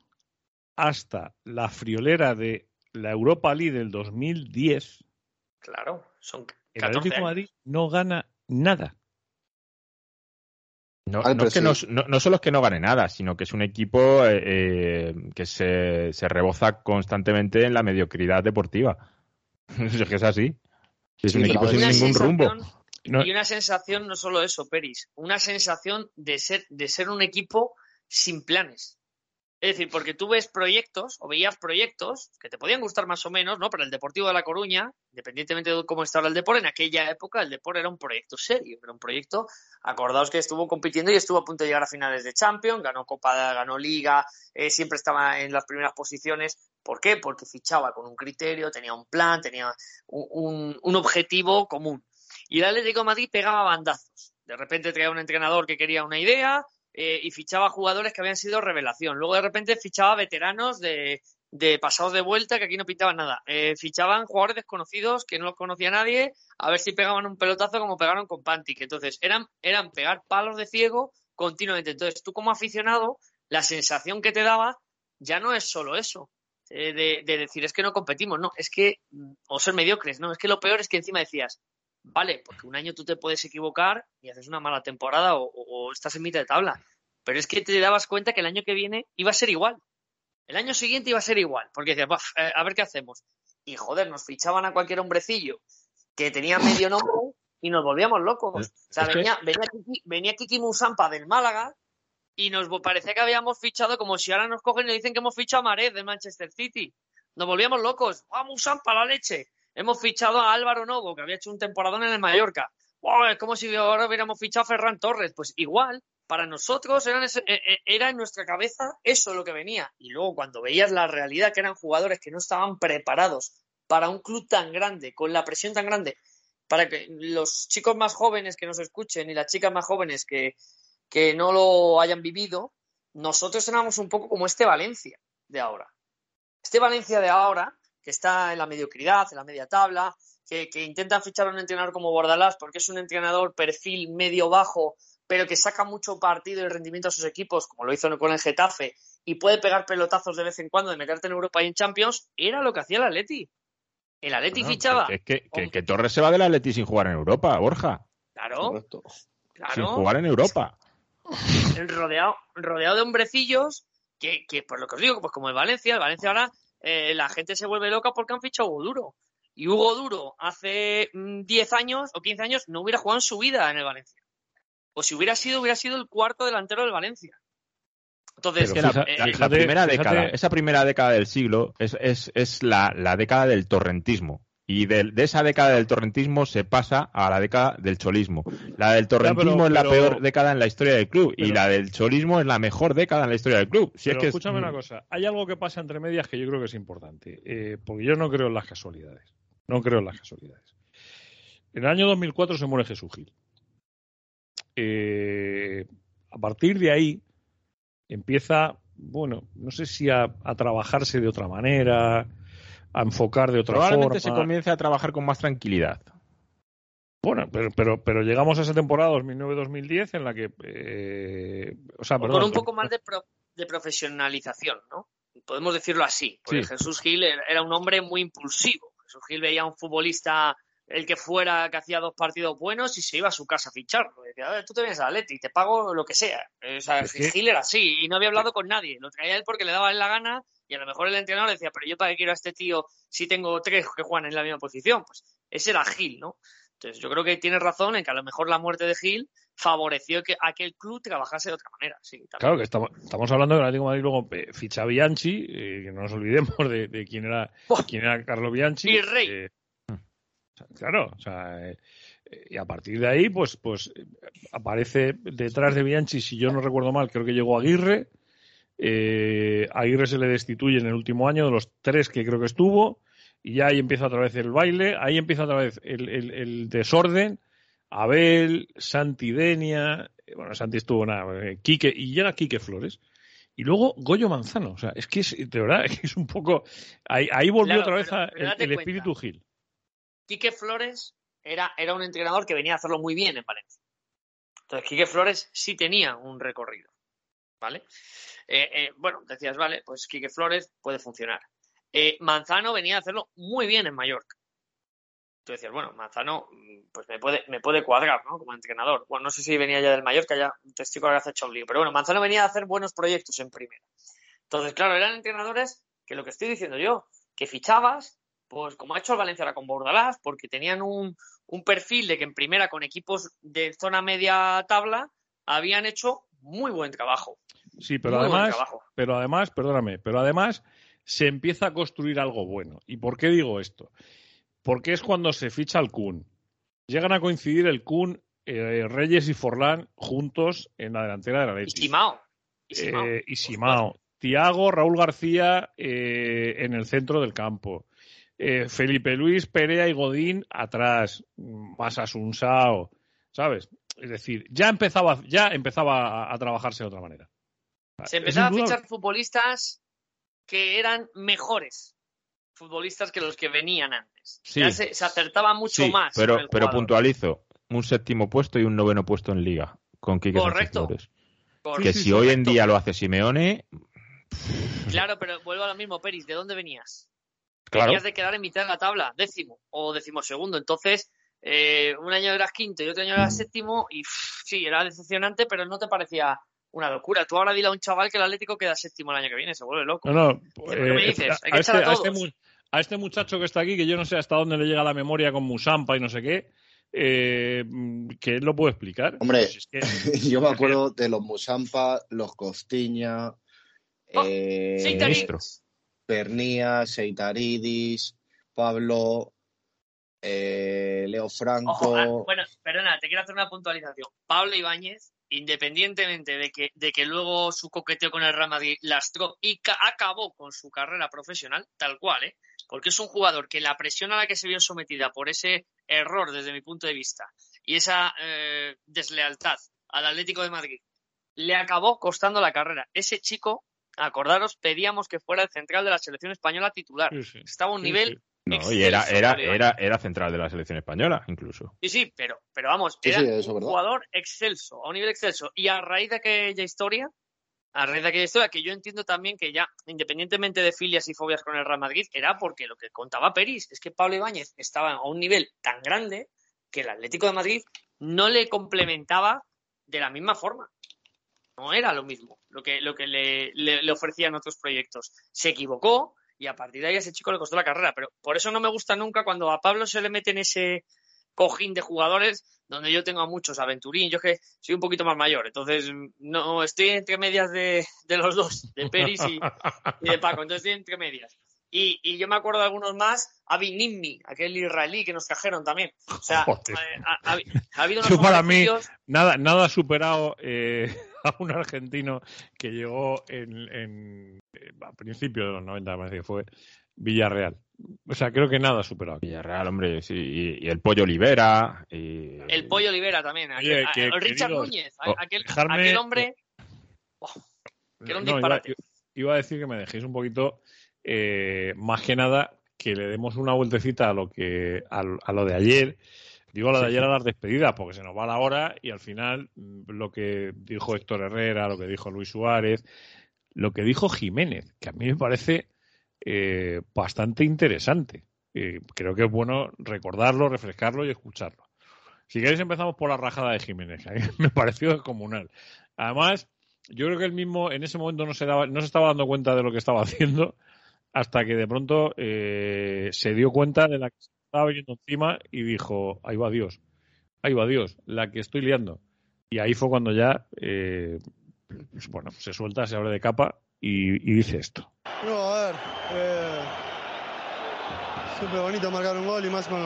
hasta la friolera de la Europa League del 2010, Claro, son el 14 Atlético de años. Madrid no gana nada. No, no es que no, sí. no, no solo es que no gane nada, sino que es un equipo eh, eh, que se, se reboza constantemente en la mediocridad deportiva. es que es así. Es Sí, un equipo sin Una ningún rumbo. sensación- No- Y una sensación, no solo eso, Peris, una sensación de ser, de ser un equipo sin planes. Es decir, porque tú ves proyectos o veías proyectos que te podían gustar más o menos, ¿no? Pero el Deportivo de La Coruña, independientemente de cómo estaba el deporte, en aquella época el deporte era un proyecto serio, era un proyecto, acordaos que estuvo compitiendo y estuvo a punto de llegar a finales de Champions, ganó Copa, ganó Liga, eh, siempre estaba en las primeras posiciones. ¿Por qué? Porque fichaba con un criterio, tenía un plan, tenía un, un objetivo común. Y el Atlético de Madrid pegaba bandazos. De repente traía un entrenador que quería una idea, eh, y fichaba jugadores que habían sido revelación. Luego de repente fichaba veteranos de, de pasados de vuelta que aquí no pintaban nada. Eh, fichaban jugadores desconocidos que no los conocía nadie a ver si pegaban un pelotazo como pegaron con Pantic. Entonces eran, eran pegar palos de ciego continuamente. Entonces tú como aficionado, la sensación que te daba ya no es solo eso. Eh, de, de, decir es que no competimos, no, es que, o ser mediocres, no, es que lo peor es que encima decías, vale, porque un año tú te puedes equivocar y haces una mala temporada o, estás en mitad de tabla, pero es que te dabas cuenta que el año que viene iba a ser igual. El año siguiente iba a ser igual, porque decías, eh, a ver qué hacemos. Y joder, nos fichaban a cualquier hombrecillo que tenía medio nombre y nos volvíamos locos. O sea, venía, venía, Kiki, venía Kiki Musampa del Málaga y nos parecía que habíamos fichado como si ahora nos cogen y dicen que hemos fichado a Mared de Manchester City. Nos volvíamos locos. ¡Ah, Musampa, la leche! Hemos fichado a Álvaro Novo, que había hecho un temporadón en el Mallorca. es como si ahora hubiéramos fichado a Ferran Torres. Pues igual, para nosotros eh, eh, era en nuestra cabeza eso lo que venía. Y luego cuando veías la realidad, que eran jugadores que no estaban preparados para un club tan grande, con la presión tan grande, para que los chicos más jóvenes que nos escuchen y las chicas más jóvenes que, que no lo hayan vivido, nosotros éramos un poco como este Valencia de ahora. Este Valencia de ahora que está en la mediocridad, en la media tabla, que, que intentan fichar a un entrenador como Bordalás porque es un entrenador perfil medio-bajo, pero que saca mucho partido y rendimiento a sus equipos, como lo hizo con el Getafe, y puede pegar pelotazos de vez en cuando de meterte en Europa y en Champions, era lo que hacía el Atleti. El Atleti fichaba. Es que, que, Torres se va del Atleti sin jugar en Europa, Borja. Claro. Sin jugar en Europa. Rodeado, rodeado de hombrecillos que, que, por lo que os digo, pues como el Valencia, el Valencia ahora eh, la gente se vuelve loca porque han fichado a Hugo Duro. Y Hugo Duro hace 10 mm, años o 15 años no hubiera jugado en su vida en el Valencia. O si hubiera sido, hubiera sido el cuarto delantero del Valencia. Entonces, la, primera década, esa primera década del siglo es, es, es la, la, década del torrentismo. Y de, esa década del torrentismo se pasa a la década del cholismo. La del torrentismo es la peor década en la historia del club y la del cholismo es la mejor década en la historia del club. Si es que escúchame una cosa, hay algo que pasa entre medias que yo creo que es importante, eh, porque yo no creo en las casualidades. No creo en las casualidades. En el año 2004 se muere Jesús Gil. Eh, a partir de ahí empieza, bueno, no sé si a trabajarse de otra manera, a enfocar de otra Probablemente se comience a trabajar con más tranquilidad. Bueno, pero, pero, pero llegamos a esa temporada 2009-2010 en la que. Eh, o sea, con un poco más de, de, profesionalización, ¿no? Podemos decirlo así. Porque Jesús Gil era un hombre muy impulsivo. Jesús Gil veía a un futbolista, el que fuera, que hacía dos partidos buenos y se iba a su casa a ficharlo. Decía, a ver, tú te vienes a Leti, te pago lo que sea. O sea, Gil era así y no había hablado con nadie. Lo traía él porque le daba la gana y a lo mejor el entrenador decía, pero yo para qué quiero a este tío si tengo tres que juegan en la misma posición. Pues ese era Gil, ¿no? Entonces yo creo que tienes razón en que a lo mejor la muerte de Gil favoreció que aquel club trabajase de otra manera. claro, que estamos, estamos hablando de Atlético Madrid luego eh, ficha Bianchi, eh, que no nos olvidemos de, quién era quién era Carlo Bianchi. Y rey. Eh, claro, o sea, y a partir de ahí, pues, pues aparece detrás de Bianchi, si yo no recuerdo mal, creo que llegó Aguirre. Eh, Aguirre se le destituye en el último año de los tres que creo que estuvo y ya ahí empieza otra vez el baile, ahí empieza otra vez el, desorden. Abel, Santidenia, bueno, Santi estuvo nada, eh, Quique, y llega Quique Flores. Y luego Goyo Manzano, o sea, es que es, de verdad, es un poco. Ahí, ahí volvió otra vez el, espíritu Gil. Quique Flores era, era un entrenador que venía a hacerlo muy bien en Valencia. Entonces, Quique Flores sí tenía un recorrido. ¿Vale? Eh, eh, bueno, decías, vale, pues Quique Flores puede funcionar. Eh, Manzano venía a hacerlo muy bien en Mallorca. Tú decías, bueno, Manzano mm, pues me puede, me puede cuadrar, ¿no? Como entrenador. Bueno, no sé si venía ya del Mallorca, ya testigo que hace hecho un lío. Pero bueno, Manzano venía a hacer buenos proyectos en primera. Entonces, claro, eran entrenadores que lo que estoy diciendo yo, que fichabas, pues como ha hecho el Valencia con Bordalás, porque tenían un perfil de que en primera con equipos de zona media tabla habían hecho muy buen trabajo. Sí, pero Muy además, pero además, perdóname, pero además se empieza a construir algo bueno. ¿Y por qué digo esto? Porque es cuando se ficha el Kun. Llegan a coincidir el Kun, eh, Reyes y Forlán juntos en la delantera de la Y Leti. Simao. Y Simao. Eh, y Simao. Tiago, Raúl García eh, en el centro del campo. Eh, Felipe Luis, Perea y Godín atrás. Más Asunsao. ¿Sabes? Es decir, ya empezaba, ya empezaba a, a trabajarse de otra manera. Se Es empezaban a fichar futbolistas que eran mejores futbolistas que los que venían antes. Sí. Ya se, se acertaba mucho Sí, más. pero, pero puntualizo. Un séptimo puesto y un noveno puesto en liga con Quique Correcto. Correcto. Que si hoy en día lo hace Simeone, Claro, pero vuelvo a lo mismo, Peris. ¿De dónde venías? claro. Venías de quedar en mitad de la tabla, décimo o decimosegundo. Entonces, eh, un año eras quinto y otro año eras séptimo y pff, sí, era decepcionante, pero no te parecía una locura. Tú ahora dile a un chaval que el Atlético queda séptimo el año que viene, se vuelve loco. No, no. ¿Qué me dices? Hay a, este, a este a este muchacho que está aquí, que yo no sé hasta dónde le llega la memoria con Musampa y no sé qué, eh, que él lo puede explicar. Hombre, Pues es que- Yo me acuerdo de los Musampa, los Costiña, Oh, eh. Pernía, Seitaridis, Pablo, eh, Leo Franco. Ojo, ah, bueno, perdona, te quiero hacer una puntualización. Pablo Ibáñez, independientemente de que, de que luego su coqueteo con el Real Madrid lastró y ca- acabó con su carrera profesional, tal cual, ¿eh? Porque es un jugador que la presión a la que se vio sometida por ese error desde mi punto de vista y esa eh, deslealtad al Atlético de Madrid le acabó costando la carrera. Ese chico, acordaros, pedíamos que fuera el central de la selección española titular. Sí, sí. Estaba a un Sí, nivel. No, y era, era, era, era central de la selección española, incluso. Sí, sí, pero, pero vamos, Sí, era sí, eso, un jugador excelso, a un nivel excelso. Y a raíz de aquella historia, a raíz de aquella historia, que yo entiendo también que ya, independientemente de filias y fobias con el Real Madrid, era porque lo que contaba Peris es que Pablo Ibáñez estaba a un nivel tan grande que el Atlético de Madrid no le complementaba de la misma forma. No era lo mismo lo que, lo que le, le- le ofrecían otros proyectos. Se equivocó y a partir de ahí a ese chico le costó la carrera. Pero por eso no me gusta nunca cuando a Pablo se le mete en ese cojín de jugadores donde yo tengo a muchos aventurín. Yo que soy un poquito más mayor, entonces no estoy entre medias de, de los dos, de Peris y, y de Paco. Entonces estoy entre medias. Y, y yo me acuerdo de algunos más, Avi Nimmi, aquel israelí que nos trajeron también. O sea, ha, ha- ha habido unos Yo para mí- Nada, nada ha superado eh, a un argentino que llegó en, en- eh, a principios de los 90, me parece que fue Villarreal. O sea, creo que nada ha superado. Villarreal, hombre, sí. Y, y el Pollo Olivera. Y, El Pollo Olivera también. Oye, aquel- que- a- Richard Núñez. oh, aquel, dejarme- aquel hombre. Oh, que era un No, iba, disparate. iba a decir que me dejéis un poquito, eh, más que nada, que le demos una vueltecita a lo que a, a lo de ayer. Digo lo de ayer a las despedidas, porque se nos va la hora y al final mm, lo que dijo Héctor Herrera, lo que dijo Luis Suárez, lo que dijo Jiménez, que a mí me parece eh, bastante interesante. Eh, creo que es bueno recordarlo, refrescarlo y escucharlo. Si queréis empezamos por la rajada de Jiménez, que a mí me pareció descomunal. Además, yo creo que él mismo en ese momento no se, daba, no se estaba dando cuenta de lo que estaba haciendo hasta que de pronto eh, se dio cuenta de la que se estaba viniendo encima y dijo, ahí va Dios, ahí va Dios, la que estoy liando. Y ahí fue cuando ya, eh, bueno, se suelta, se abre de capa y, dice esto. No, eh, siempre bonito marcar un gol y más con,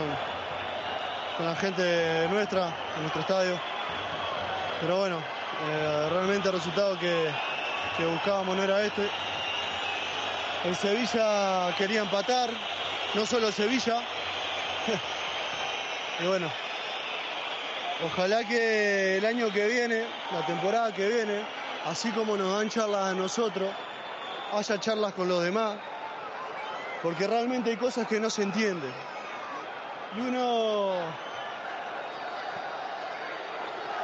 con la gente nuestra, en nuestro estadio. Pero bueno, eh, realmente el resultado que buscábamos no era este. El Sevilla quería empatar, no solo el Sevilla. y bueno, ojalá que el año que viene, la temporada que viene, así como nos dan charlas a nosotros, haya charlas con los demás, porque realmente hay cosas que no se entienden. Y uno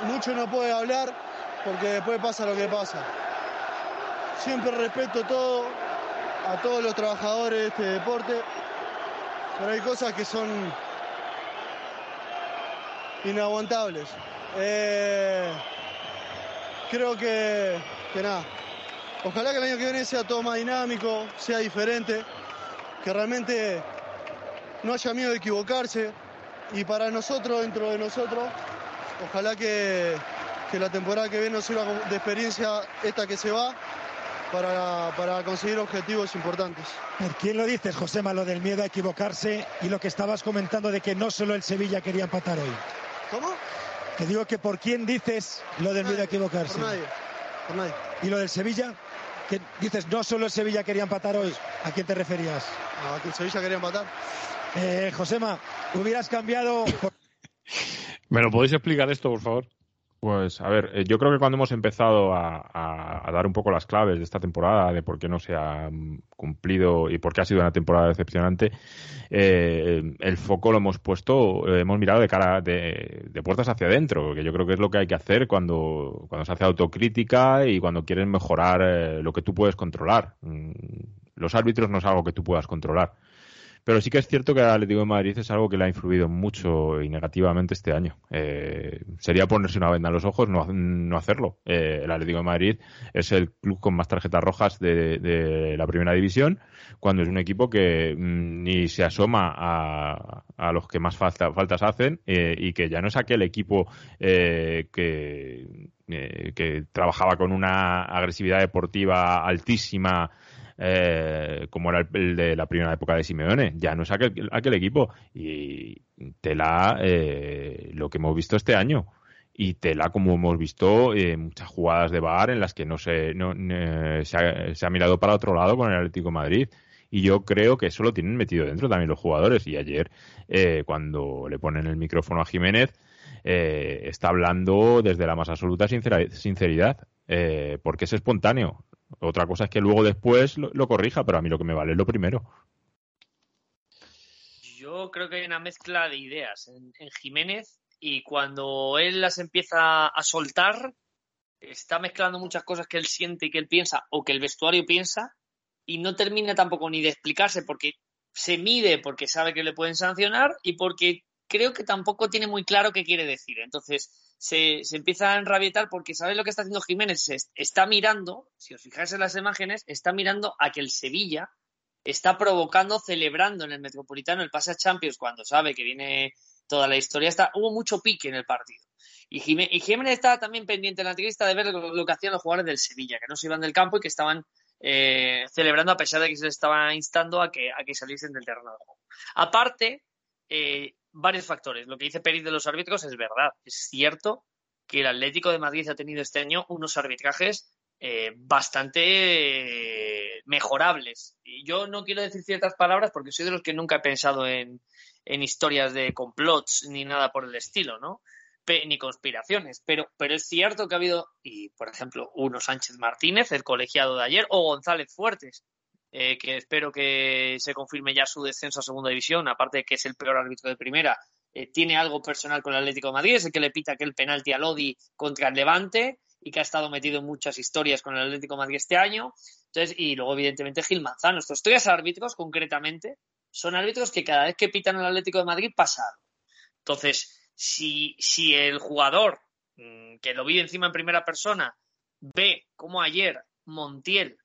mucho no puede hablar porque después pasa lo que pasa. Siempre respeto todo, a todos los trabajadores de este deporte, pero hay cosas que son inaguantables. Eh, creo que, que nada, Ojalá que el año que viene sea todo más dinámico, sea diferente, que realmente no haya miedo de equivocarse. Y para nosotros, dentro de nosotros, ojalá que, que la temporada que viene nos sirva de experiencia esta que se va para, para conseguir objetivos importantes. ¿Quién lo dices, Josema, lo del miedo a equivocarse y lo que estabas comentando de que no solo el Sevilla quería empatar hoy? ¿Cómo? Que digo que por quién dices lo del miedo a equivocarse. Por nadie. Por nadie. ¿Y lo del Sevilla? Que dices, no solo el Sevilla quería empatar hoy. ¿A quién te referías? A que el Sevilla quería empatar. Eh, Josema, hubieras cambiado. ¿Me lo podéis explicar esto, por favor? Pues a ver, eh, yo creo que cuando hemos empezado a, dar un poco las claves de esta temporada, de por qué no se ha mm, cumplido y por qué ha sido una temporada decepcionante, eh, el foco lo hemos puesto, eh, hemos mirado de cara de, puertas hacia adentro, que yo creo que es lo que hay que hacer cuando, cuando se hace autocrítica y cuando quieres mejorar lo que tú puedes controlar. Mm, los árbitros no es algo que tú puedas controlar. Pero sí que es cierto que el Atlético de Madrid es algo que le ha influido mucho y negativamente este año. Eh, sería ponerse una venda en los ojos no, no hacerlo. Eh, el Atlético de Madrid es el club con más tarjetas rojas de, la primera división, cuando es un equipo que mm, ni se asoma a, a, los que más faltas hacen eh, y que ya no es aquel equipo que, que trabajaba con una agresividad deportiva altísima eh, como era el, de la primera época de Simeone. Ya no es aquel, aquel equipo. Y tela eh, lo que hemos visto este año. Y tela como hemos visto eh, muchas jugadas de bar en las que no, se, no se, ha, se ha mirado para otro lado con el Atlético Madrid y yo creo que eso lo tienen metido dentro también los jugadores. Y ayer, eh, cuando le ponen el micrófono a Jiménez, está hablando desde la más absoluta sinceridad, eh, porque es espontáneo. Otra cosa es que luego después lo, corrija, pero a mí lo que me vale es lo primero. Yo creo que hay una mezcla de ideas en, Jiménez y cuando él las empieza a soltar, está mezclando muchas cosas que él siente y que él piensa o que el vestuario piensa y no termina tampoco ni de explicarse porque se mide porque sabe que le pueden sancionar y porque creo que tampoco tiene muy claro qué quiere decir. Entonces, se, empieza a enrabietar porque ¿sabes lo que está haciendo Jiménez? está mirando, si os fijáis en las imágenes, está mirando a que el Sevilla está provocando, celebrando en el Metropolitano el pase a Champions cuando sabe que viene toda la historia. Está, hubo mucho pique en el partido. Y Jiménez, y Jiménez estaba también pendiente en la entrevista de ver lo, que hacían los jugadores del Sevilla, que no se iban del campo y que estaban eh, celebrando a pesar de que se les estaba instando a que, a que saliesen del terreno de juego. Aparte, eh, varios factores. Lo que dice Pérez de los árbitros es verdad. Es cierto que el Atlético de Madrid ha tenido este año unos arbitrajes eh, bastante mejorables. Y yo no quiero decir ciertas palabras porque soy de los que nunca he pensado en, en historias de complots ni nada por el estilo, ¿no? ni conspiraciones, pero, pero es cierto que ha habido, y por ejemplo, uno Sánchez Martínez, el colegiado de ayer, o González Fuertes, eh, que espero que se confirme ya su descenso a segunda división, aparte de que es el peor árbitro de primera, eh, tiene algo personal con el Atlético de Madrid, es el que le pita aquel penalti a Lodi contra el Levante y que ha estado metido en muchas historias con el Atlético de Madrid este año. Entonces, y luego, evidentemente, Gil Manzano. Estos tres árbitros, concretamente, son árbitros que cada vez que pitan al Atlético de Madrid pasa Entonces, si, si el jugador mm, que lo vive encima en primera persona ve como ayer Montiel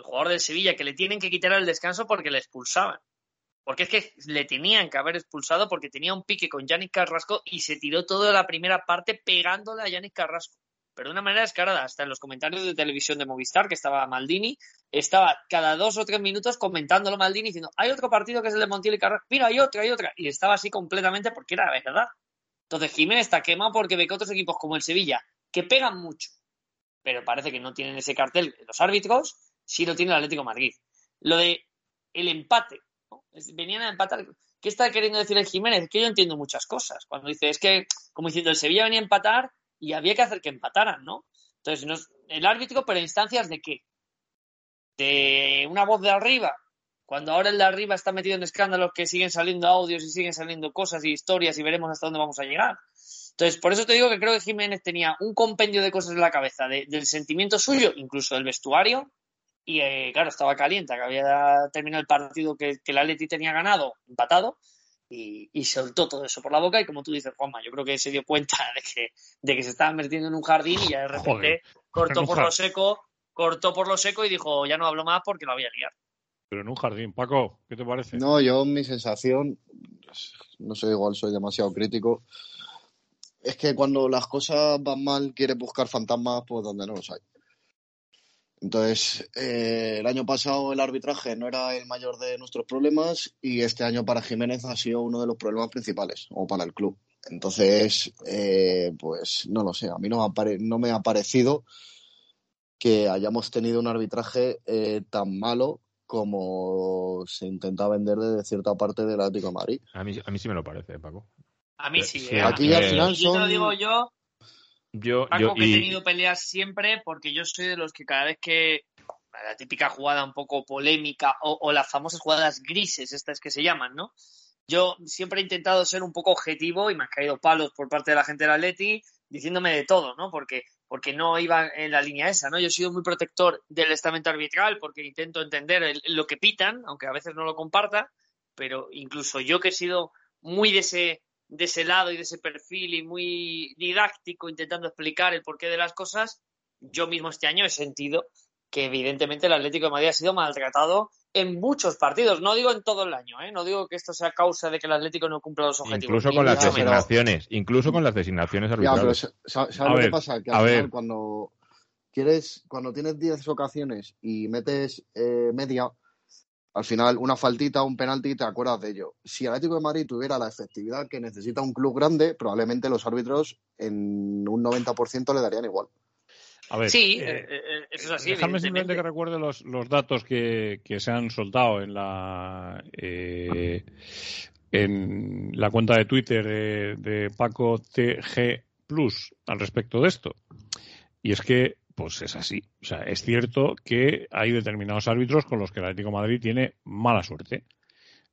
el jugador del Sevilla, que le tienen que quitar el descanso porque le expulsaban. Porque es que le tenían que haber expulsado porque tenía un pique con Yannick Carrasco y se tiró toda la primera parte pegándole a Yannick Carrasco. Pero de una manera descarada, hasta en los comentarios de televisión de Movistar, que estaba Maldini, estaba cada dos o tres minutos comentándolo Maldini diciendo, hay otro partido que es el de Montiel y Carrasco, mira, hay otra, hay otra. Y estaba así completamente porque era verdad. Entonces Jiménez está quemado porque ve que otros equipos como el Sevilla, que pegan mucho, pero parece que no tienen ese cartel los árbitros, sí lo tiene el Atlético Madrid. Lo de el empate, venían a empatar. ¿Qué está queriendo decir el Jiménez? Que yo entiendo muchas cosas. Cuando dice, es que, como diciendo, el Sevilla venía a empatar y había que hacer que empataran, ¿no? Entonces, el árbitro, pero instancias de qué? De una voz de arriba. Cuando ahora el de arriba está metido en escándalos que siguen saliendo audios y siguen saliendo cosas y historias y veremos hasta dónde vamos a llegar. Entonces, por eso te digo que creo que Jiménez tenía un compendio de cosas en la cabeza, del sentimiento suyo, incluso del vestuario, y eh, claro, estaba caliente, que había terminado el partido que, que el Atleti tenía ganado, empatado, y, soltó todo eso por la boca. Y como tú dices, Juanma, yo creo que se dio cuenta de que, de que se estaba metiendo en un jardín y ya de repente cortó por lo seco, cortó por lo seco y dijo, ya no hablo más porque lo voy a liar. Pero en un jardín, Paco, ¿qué te parece? No, yo mi sensación, no sé, igual soy demasiado crítico, es que cuando las cosas van mal, quieres buscar fantasmas pues donde no los hay. Entonces, eh, el año pasado el arbitraje no era el mayor de nuestros problemas y este año para Jiménez ha sido uno de los problemas principales, o para el club. Entonces, eh, pues no lo sé, a mí no me ha, pare- no me ha parecido que hayamos tenido un arbitraje eh, tan malo como se intenta vender desde cierta parte del Atlético de Madrid. A mí, a mí sí me lo parece, Paco. A mí Eh, sí. sí, ¿eh? aquí al final y yo te lo son- digo yo, Yo, Paco, yo que he y- tenido peleas siempre porque yo soy de los que cada vez que la típica jugada un poco polémica o, o las famosas jugadas grises, estas que se llaman, ¿no? Yo siempre he intentado ser un poco objetivo y me han caído palos por parte de la gente del Atleti diciéndome de todo, ¿no? Porque, porque no iba en la línea esa, ¿no? Yo he sido muy protector del estamento arbitral porque intento entender el- lo que pitan, aunque a veces no lo comparta, pero incluso yo que he sido muy de ese, de ese lado y de ese perfil y muy didáctico intentando explicar el porqué de las cosas, yo mismo este año he sentido que evidentemente el Atlético de Madrid ha sido maltratado en muchos partidos. No digo en todo el año, ¿eh? no digo que esto sea causa de que el Atlético no cumpla los objetivos. incluso con las designaciones, incluso con las designaciones Ya, pero arbitrales. sa- sa- ¿sabes lo ver, que pasa? Que a al ver. final cuando quieres, cuando tienes 10 ocasiones y metes eh, media, al final una faltita, un penalti, te acuerdas de ello. Si el Atlético de Madrid tuviera la efectividad que necesita un club grande, probablemente los árbitros en un 90% le darían igual. A ver, Sí, eh, eh, eh, eso es así. Déjame simplemente que recuerde los, los datos que, que se han soltado en la eh, en la cuenta de Twitter de, de Paco TG Plus al respecto de esto. Y es que, pues es así. O sea, es cierto que hay determinados árbitros con los que el Atlético Madrid tiene mala suerte.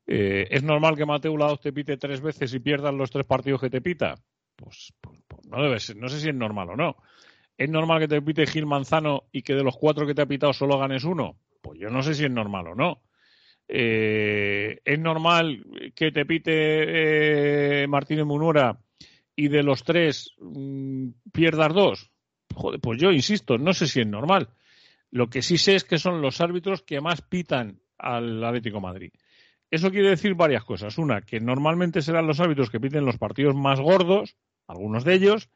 Eh, ¿Es normal que Mateo Laoz te pite tres veces y pierdas los tres partidos que te pita? Pues, pues- pues no debe ser. No sé si es normal o no. ¿Es normal que te pite Gil Manzano y que de los cuatro que te ha pitado solo ganes uno? Pues yo no sé si es normal o no. Eh, ¿Es normal que te pite eh, Martínez Munura y de los tres mm, pierdas dos? Joder, pues yo insisto, no sé si es normal. Lo que sí sé es que son los árbitros que más pitan al Atlético de Madrid. Eso quiere decir varias cosas. Una, que normalmente serán los árbitros que piten los partidos más gordos, algunos de ellos,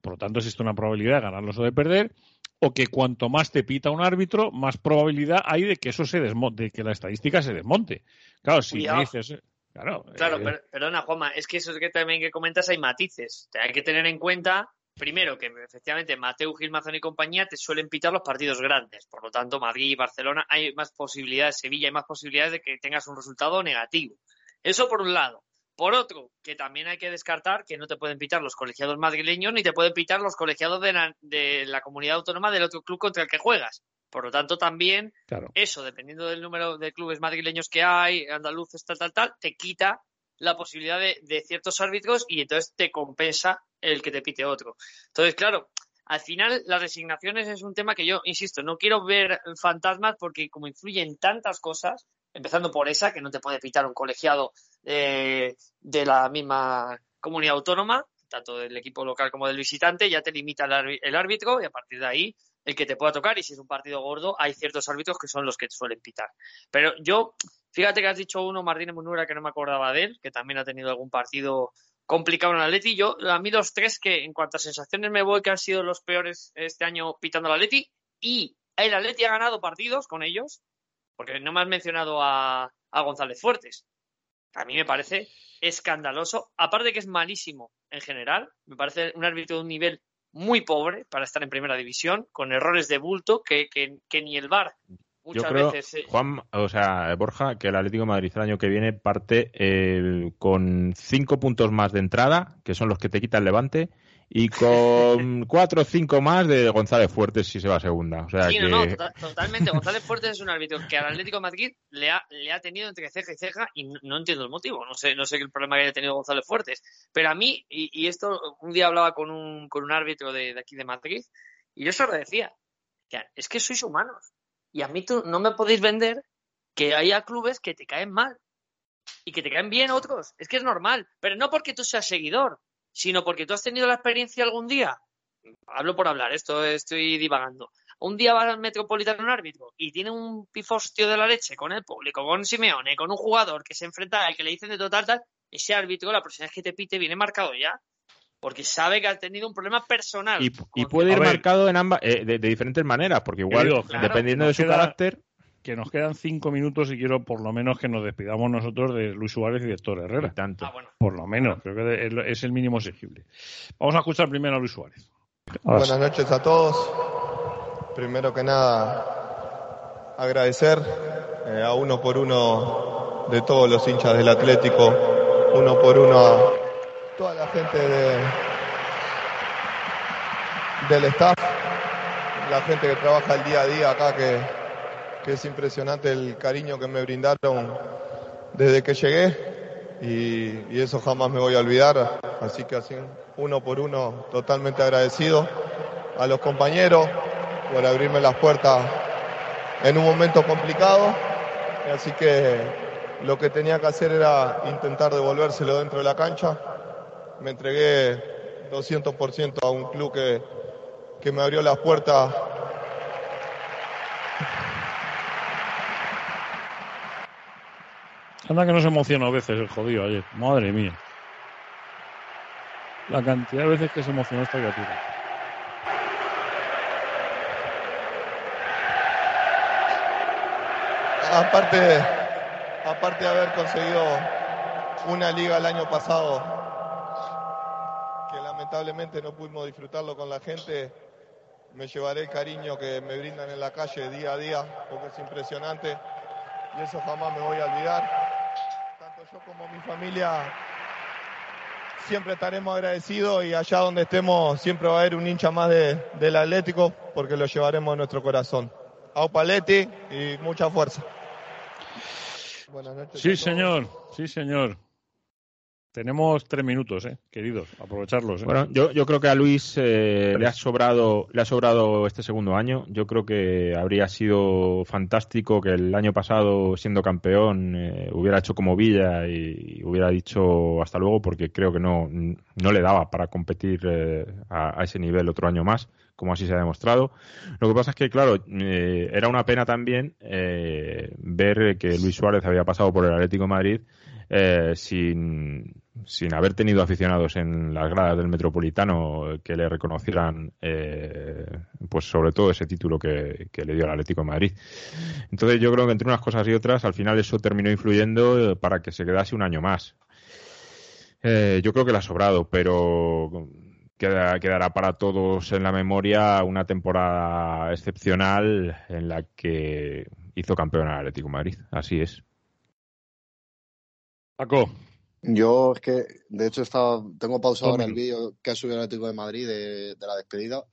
por lo tanto existe una probabilidad de ganarlos o de perder, o que cuanto más te pita un árbitro, más probabilidad hay de que eso se desmonte, de que la estadística se desmonte. Claro, si me dices, eh, claro, Claro, eh, per- perdona, Juanma, es que eso es que también que comentas hay matices. Hay que tener en cuenta, primero, que efectivamente Mateo Gilmazón y compañía te suelen pitar los partidos grandes. Por lo tanto, Madrid y Barcelona hay más posibilidades, Sevilla hay más posibilidades de que tengas un resultado negativo. Eso por un lado. Por otro, que también hay que descartar que no te pueden pitar los colegiados madrileños ni te pueden pitar los colegiados de la, de la comunidad autónoma del otro club contra el que juegas. Por lo tanto, también claro. eso, dependiendo del número de clubes madrileños que hay, andaluces, tal, tal, tal, te quita la posibilidad de, de ciertos árbitros y entonces te compensa el que te pite otro. Entonces, claro, al final las resignaciones es un tema que yo, insisto, no quiero ver fantasmas porque como influyen tantas cosas, empezando por esa, que no te puede pitar un colegiado eh, de la misma comunidad autónoma, tanto del equipo local como del visitante, ya te limita el, árbi- el árbitro y a partir de ahí el que te pueda tocar y si es un partido gordo hay ciertos árbitros que son los que suelen pitar. Pero yo, fíjate que has dicho uno, Martínez Munura, que no me acordaba de él, que también ha tenido algún partido complicado en el Atleti. Yo, a mí los tres que en cuanto a sensaciones me voy que han sido los peores este año pitando al Atleti y el Atleti ha ganado partidos con ellos, porque no me has mencionado a, a González Fuertes. A mí me parece escandaloso, aparte que es malísimo en general, me parece un árbitro de un nivel muy pobre para estar en primera división, con errores de bulto que, que, que ni el VAR Yo muchas creo, veces... Juan, o sea, Borja, que el Atlético de Madrid el año que viene parte eh, con cinco puntos más de entrada, que son los que te quita el Levante, y con cuatro o cinco más de González Fuertes si se va a segunda. O sea Sí, que no, no, tota- totalmente. González Fuertes es un árbitro que al Atlético de Madrid le ha, le ha tenido entre ceja y ceja y no, no entiendo el motivo. No sé, no sé qué el problema que haya tenido González Fuertes. Pero a mí, y, y esto, un día hablaba con un, con un árbitro de, de aquí de Madrid y yo se lo decía, que es que sois humanos y a mí tú no me podéis vender que haya clubes que te caen mal y que te caen bien otros. Es que es normal, pero no porque tú seas seguidor, sino porque tú has tenido la experiencia algún día. Hablo por hablar, esto estoy divagando. Un día va al Metropolitano un árbitro y tiene un pifostio de la leche con el público, con Simeone, con un jugador que se enfrenta al que le dicen de total tal, ese árbitro, la próxima vez que te pite, viene marcado ya. Porque sabe que ha tenido un problema personal. Y, puede ir ver. marcado en ambas, eh, de, de diferentes maneras, porque igual, claro, dependiendo de su queda- carácter, Que nos quedan cinco minutos y quiero por lo menos que nos despidamos nosotros de Luis Suárez y de Héctor y Herrera. tanto. Ah, bueno. Por lo menos, creo que es- es el mínimo exigible. Vamos a escuchar primero a Luis Suárez. Ahora sí. Buenas noches a todos. Primero que nada, agradecer eh, a uno por uno de todos los hinchas del Atlético, uno por uno a toda la gente de, del staff, la gente que trabaja el día a día acá, que, que es impresionante el cariño que me brindaron desde que llegué y, y eso jamás me voy a olvidar. Así que así, uno por uno, totalmente agradecido a los compañeros por abrirme las puertas en un momento complicado. Así que lo que tenía que hacer era intentar devolvérselo dentro de la cancha. Me entregué 200% a un club que, que me abrió las puertas Anda que no se emociona a veces el jodido ayer. Madre mía. La cantidad de veces que se emocionó esta criatura. aparte, aparte de haber conseguido una liga el año pasado, lamentablemente no pudimos disfrutarlo con la gente, me llevaré el cariño que me brindan en la calle día a día, porque es impresionante y eso jamás me voy a olvidar. Tanto yo como mi familia siempre estaremos agradecidos y allá donde estemos siempre va a haber un hincha más de- del Atlético porque lo llevaremos en nuestro corazón. Aupaletti y mucha fuerza. Buenas noches. a Sí, señor. Sí, señor. Tenemos tres minutos, eh, queridos. Aprovecharlos. eh. Bueno, yo, yo creo que a Luis eh, le ha sobrado le ha sobrado este segundo año. Yo creo que habría sido fantástico que el año pasado, siendo campeón, eh, hubiera hecho como Villa y, hubiera dicho hasta luego, porque creo que no, no le daba para competir eh, a, ese nivel otro año más, como así se ha demostrado. Lo que pasa es que, claro, eh, era una pena también ver que Luis Suárez había pasado por el Atlético de Madrid eh, sin, sin haber tenido aficionados en las gradas del Metropolitano que le reconocieran, eh, pues sobre todo ese título que, que le dio al Atlético de Madrid. Entonces yo creo que entre unas cosas y otras, al final eso terminó influyendo eh, para que se quedase un año más. Eh, yo creo que le ha sobrado, pero queda- quedará para todos en la memoria una temporada excepcional en la que hizo campeón al Atlético de Madrid. Así es. Paco, Yo es que, de hecho, estaba, tengo pausado ahora el vídeo que ha subido el Atlético de Madrid de, de la despedida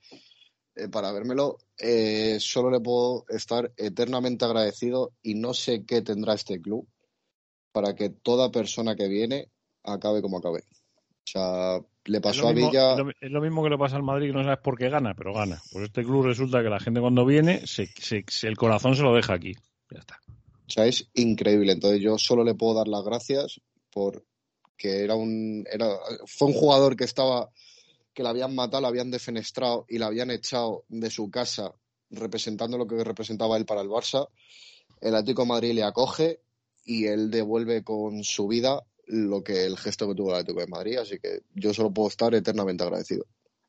eh, para vérmelo. Eh, solo le puedo estar eternamente agradecido y no sé qué tendrá este club para que toda persona que viene acabe como acabe. O sea, le pasó a Villa. es lo- es lo mismo que le pasa al Madrid, que no sabes por qué gana, pero gana. Pues este club resulta que la gente cuando viene, se, se- se- el corazón se lo deja aquí. Ya está. O sea, es increíble. Entonces yo solo le puedo dar las gracias por que era un era fue un jugador que estaba que le habían matado, le habían defenestrado y le habían echado de su casa representando lo que representaba él para el Barça. El Atlético de Madrid le acoge y él devuelve con su vida lo que el gesto que tuvo el Atlético de Madrid, así que yo solo puedo estar eternamente agradecido.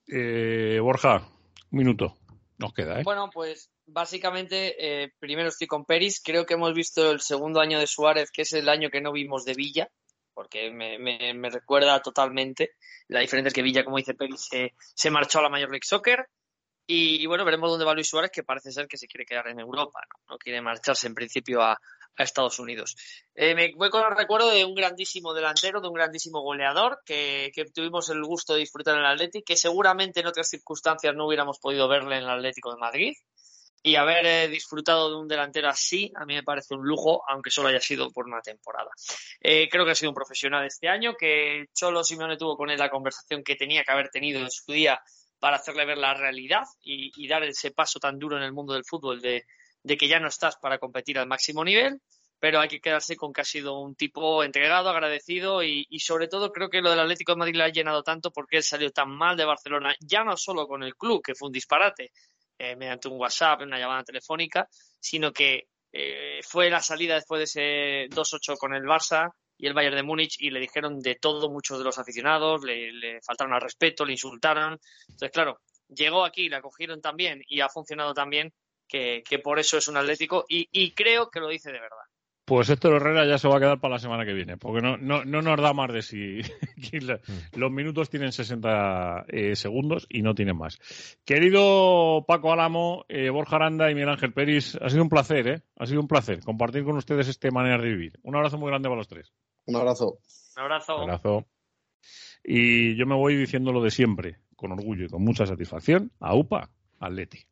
Eh, Borja, un minuto. Nos queda, ¿eh? Bueno, pues básicamente, eh, primero estoy con Peris. Creo que hemos visto el segundo año de Suárez, que es el año que no vimos de Villa, porque me, recuerda totalmente. La diferencia es que Villa, como dice Peris, se, se marchó a la Major League Soccer. Y, y bueno, veremos dónde va Luis Suárez, que parece ser que se quiere quedar en Europa, no, no quiere marcharse en principio a, a Estados Unidos. Eh, me voy con el recuerdo de un grandísimo delantero, de un grandísimo goleador que, que tuvimos el gusto de disfrutar en el Atlético, que seguramente en otras circunstancias no hubiéramos podido verle en el Atlético de Madrid. Y haber eh, disfrutado de un delantero así, a mí me parece un lujo, aunque solo haya sido por una temporada. Eh, creo que ha sido un profesional este año, que Cholo Simeone tuvo con él la conversación que tenía que haber tenido en su día para hacerle ver la realidad y, y dar ese paso tan duro en el mundo del fútbol de, de que ya no estás para competir al máximo nivel, pero hay que quedarse con que ha sido un tipo entregado, agradecido y, sobre todo creo que lo del Atlético de Madrid le ha llenado tanto porque él salió tan mal de Barcelona, ya no solo con el club, que fue un disparate, eh, mediante un WhatsApp, una llamada telefónica, sino que eh, fue la salida después de ese 2-8 con el Barça, y el Bayern de Múnich y le dijeron de todo muchos de los aficionados, le, le faltaron al respeto, le insultaron. Entonces, claro, llegó aquí, la cogieron también y ha funcionado también, que, que por eso es un Atlético y, y creo que lo dice de verdad. Pues Héctor Herrera ya se va a quedar para la semana que viene, porque no, no, no nos da más de si los minutos tienen 60 eh, segundos y no tienen más. Querido Paco Álamo, eh, Borja Aranda y Miguel Ángel Peris, ha sido un placer, ¿eh? Ha sido un placer compartir con ustedes esta manera de vivir. Un abrazo muy grande para los tres. Un abrazo. Un abrazo. Un abrazo. Y yo me voy diciendo lo de siempre, con orgullo y con mucha satisfacción. A UPA, Atleti.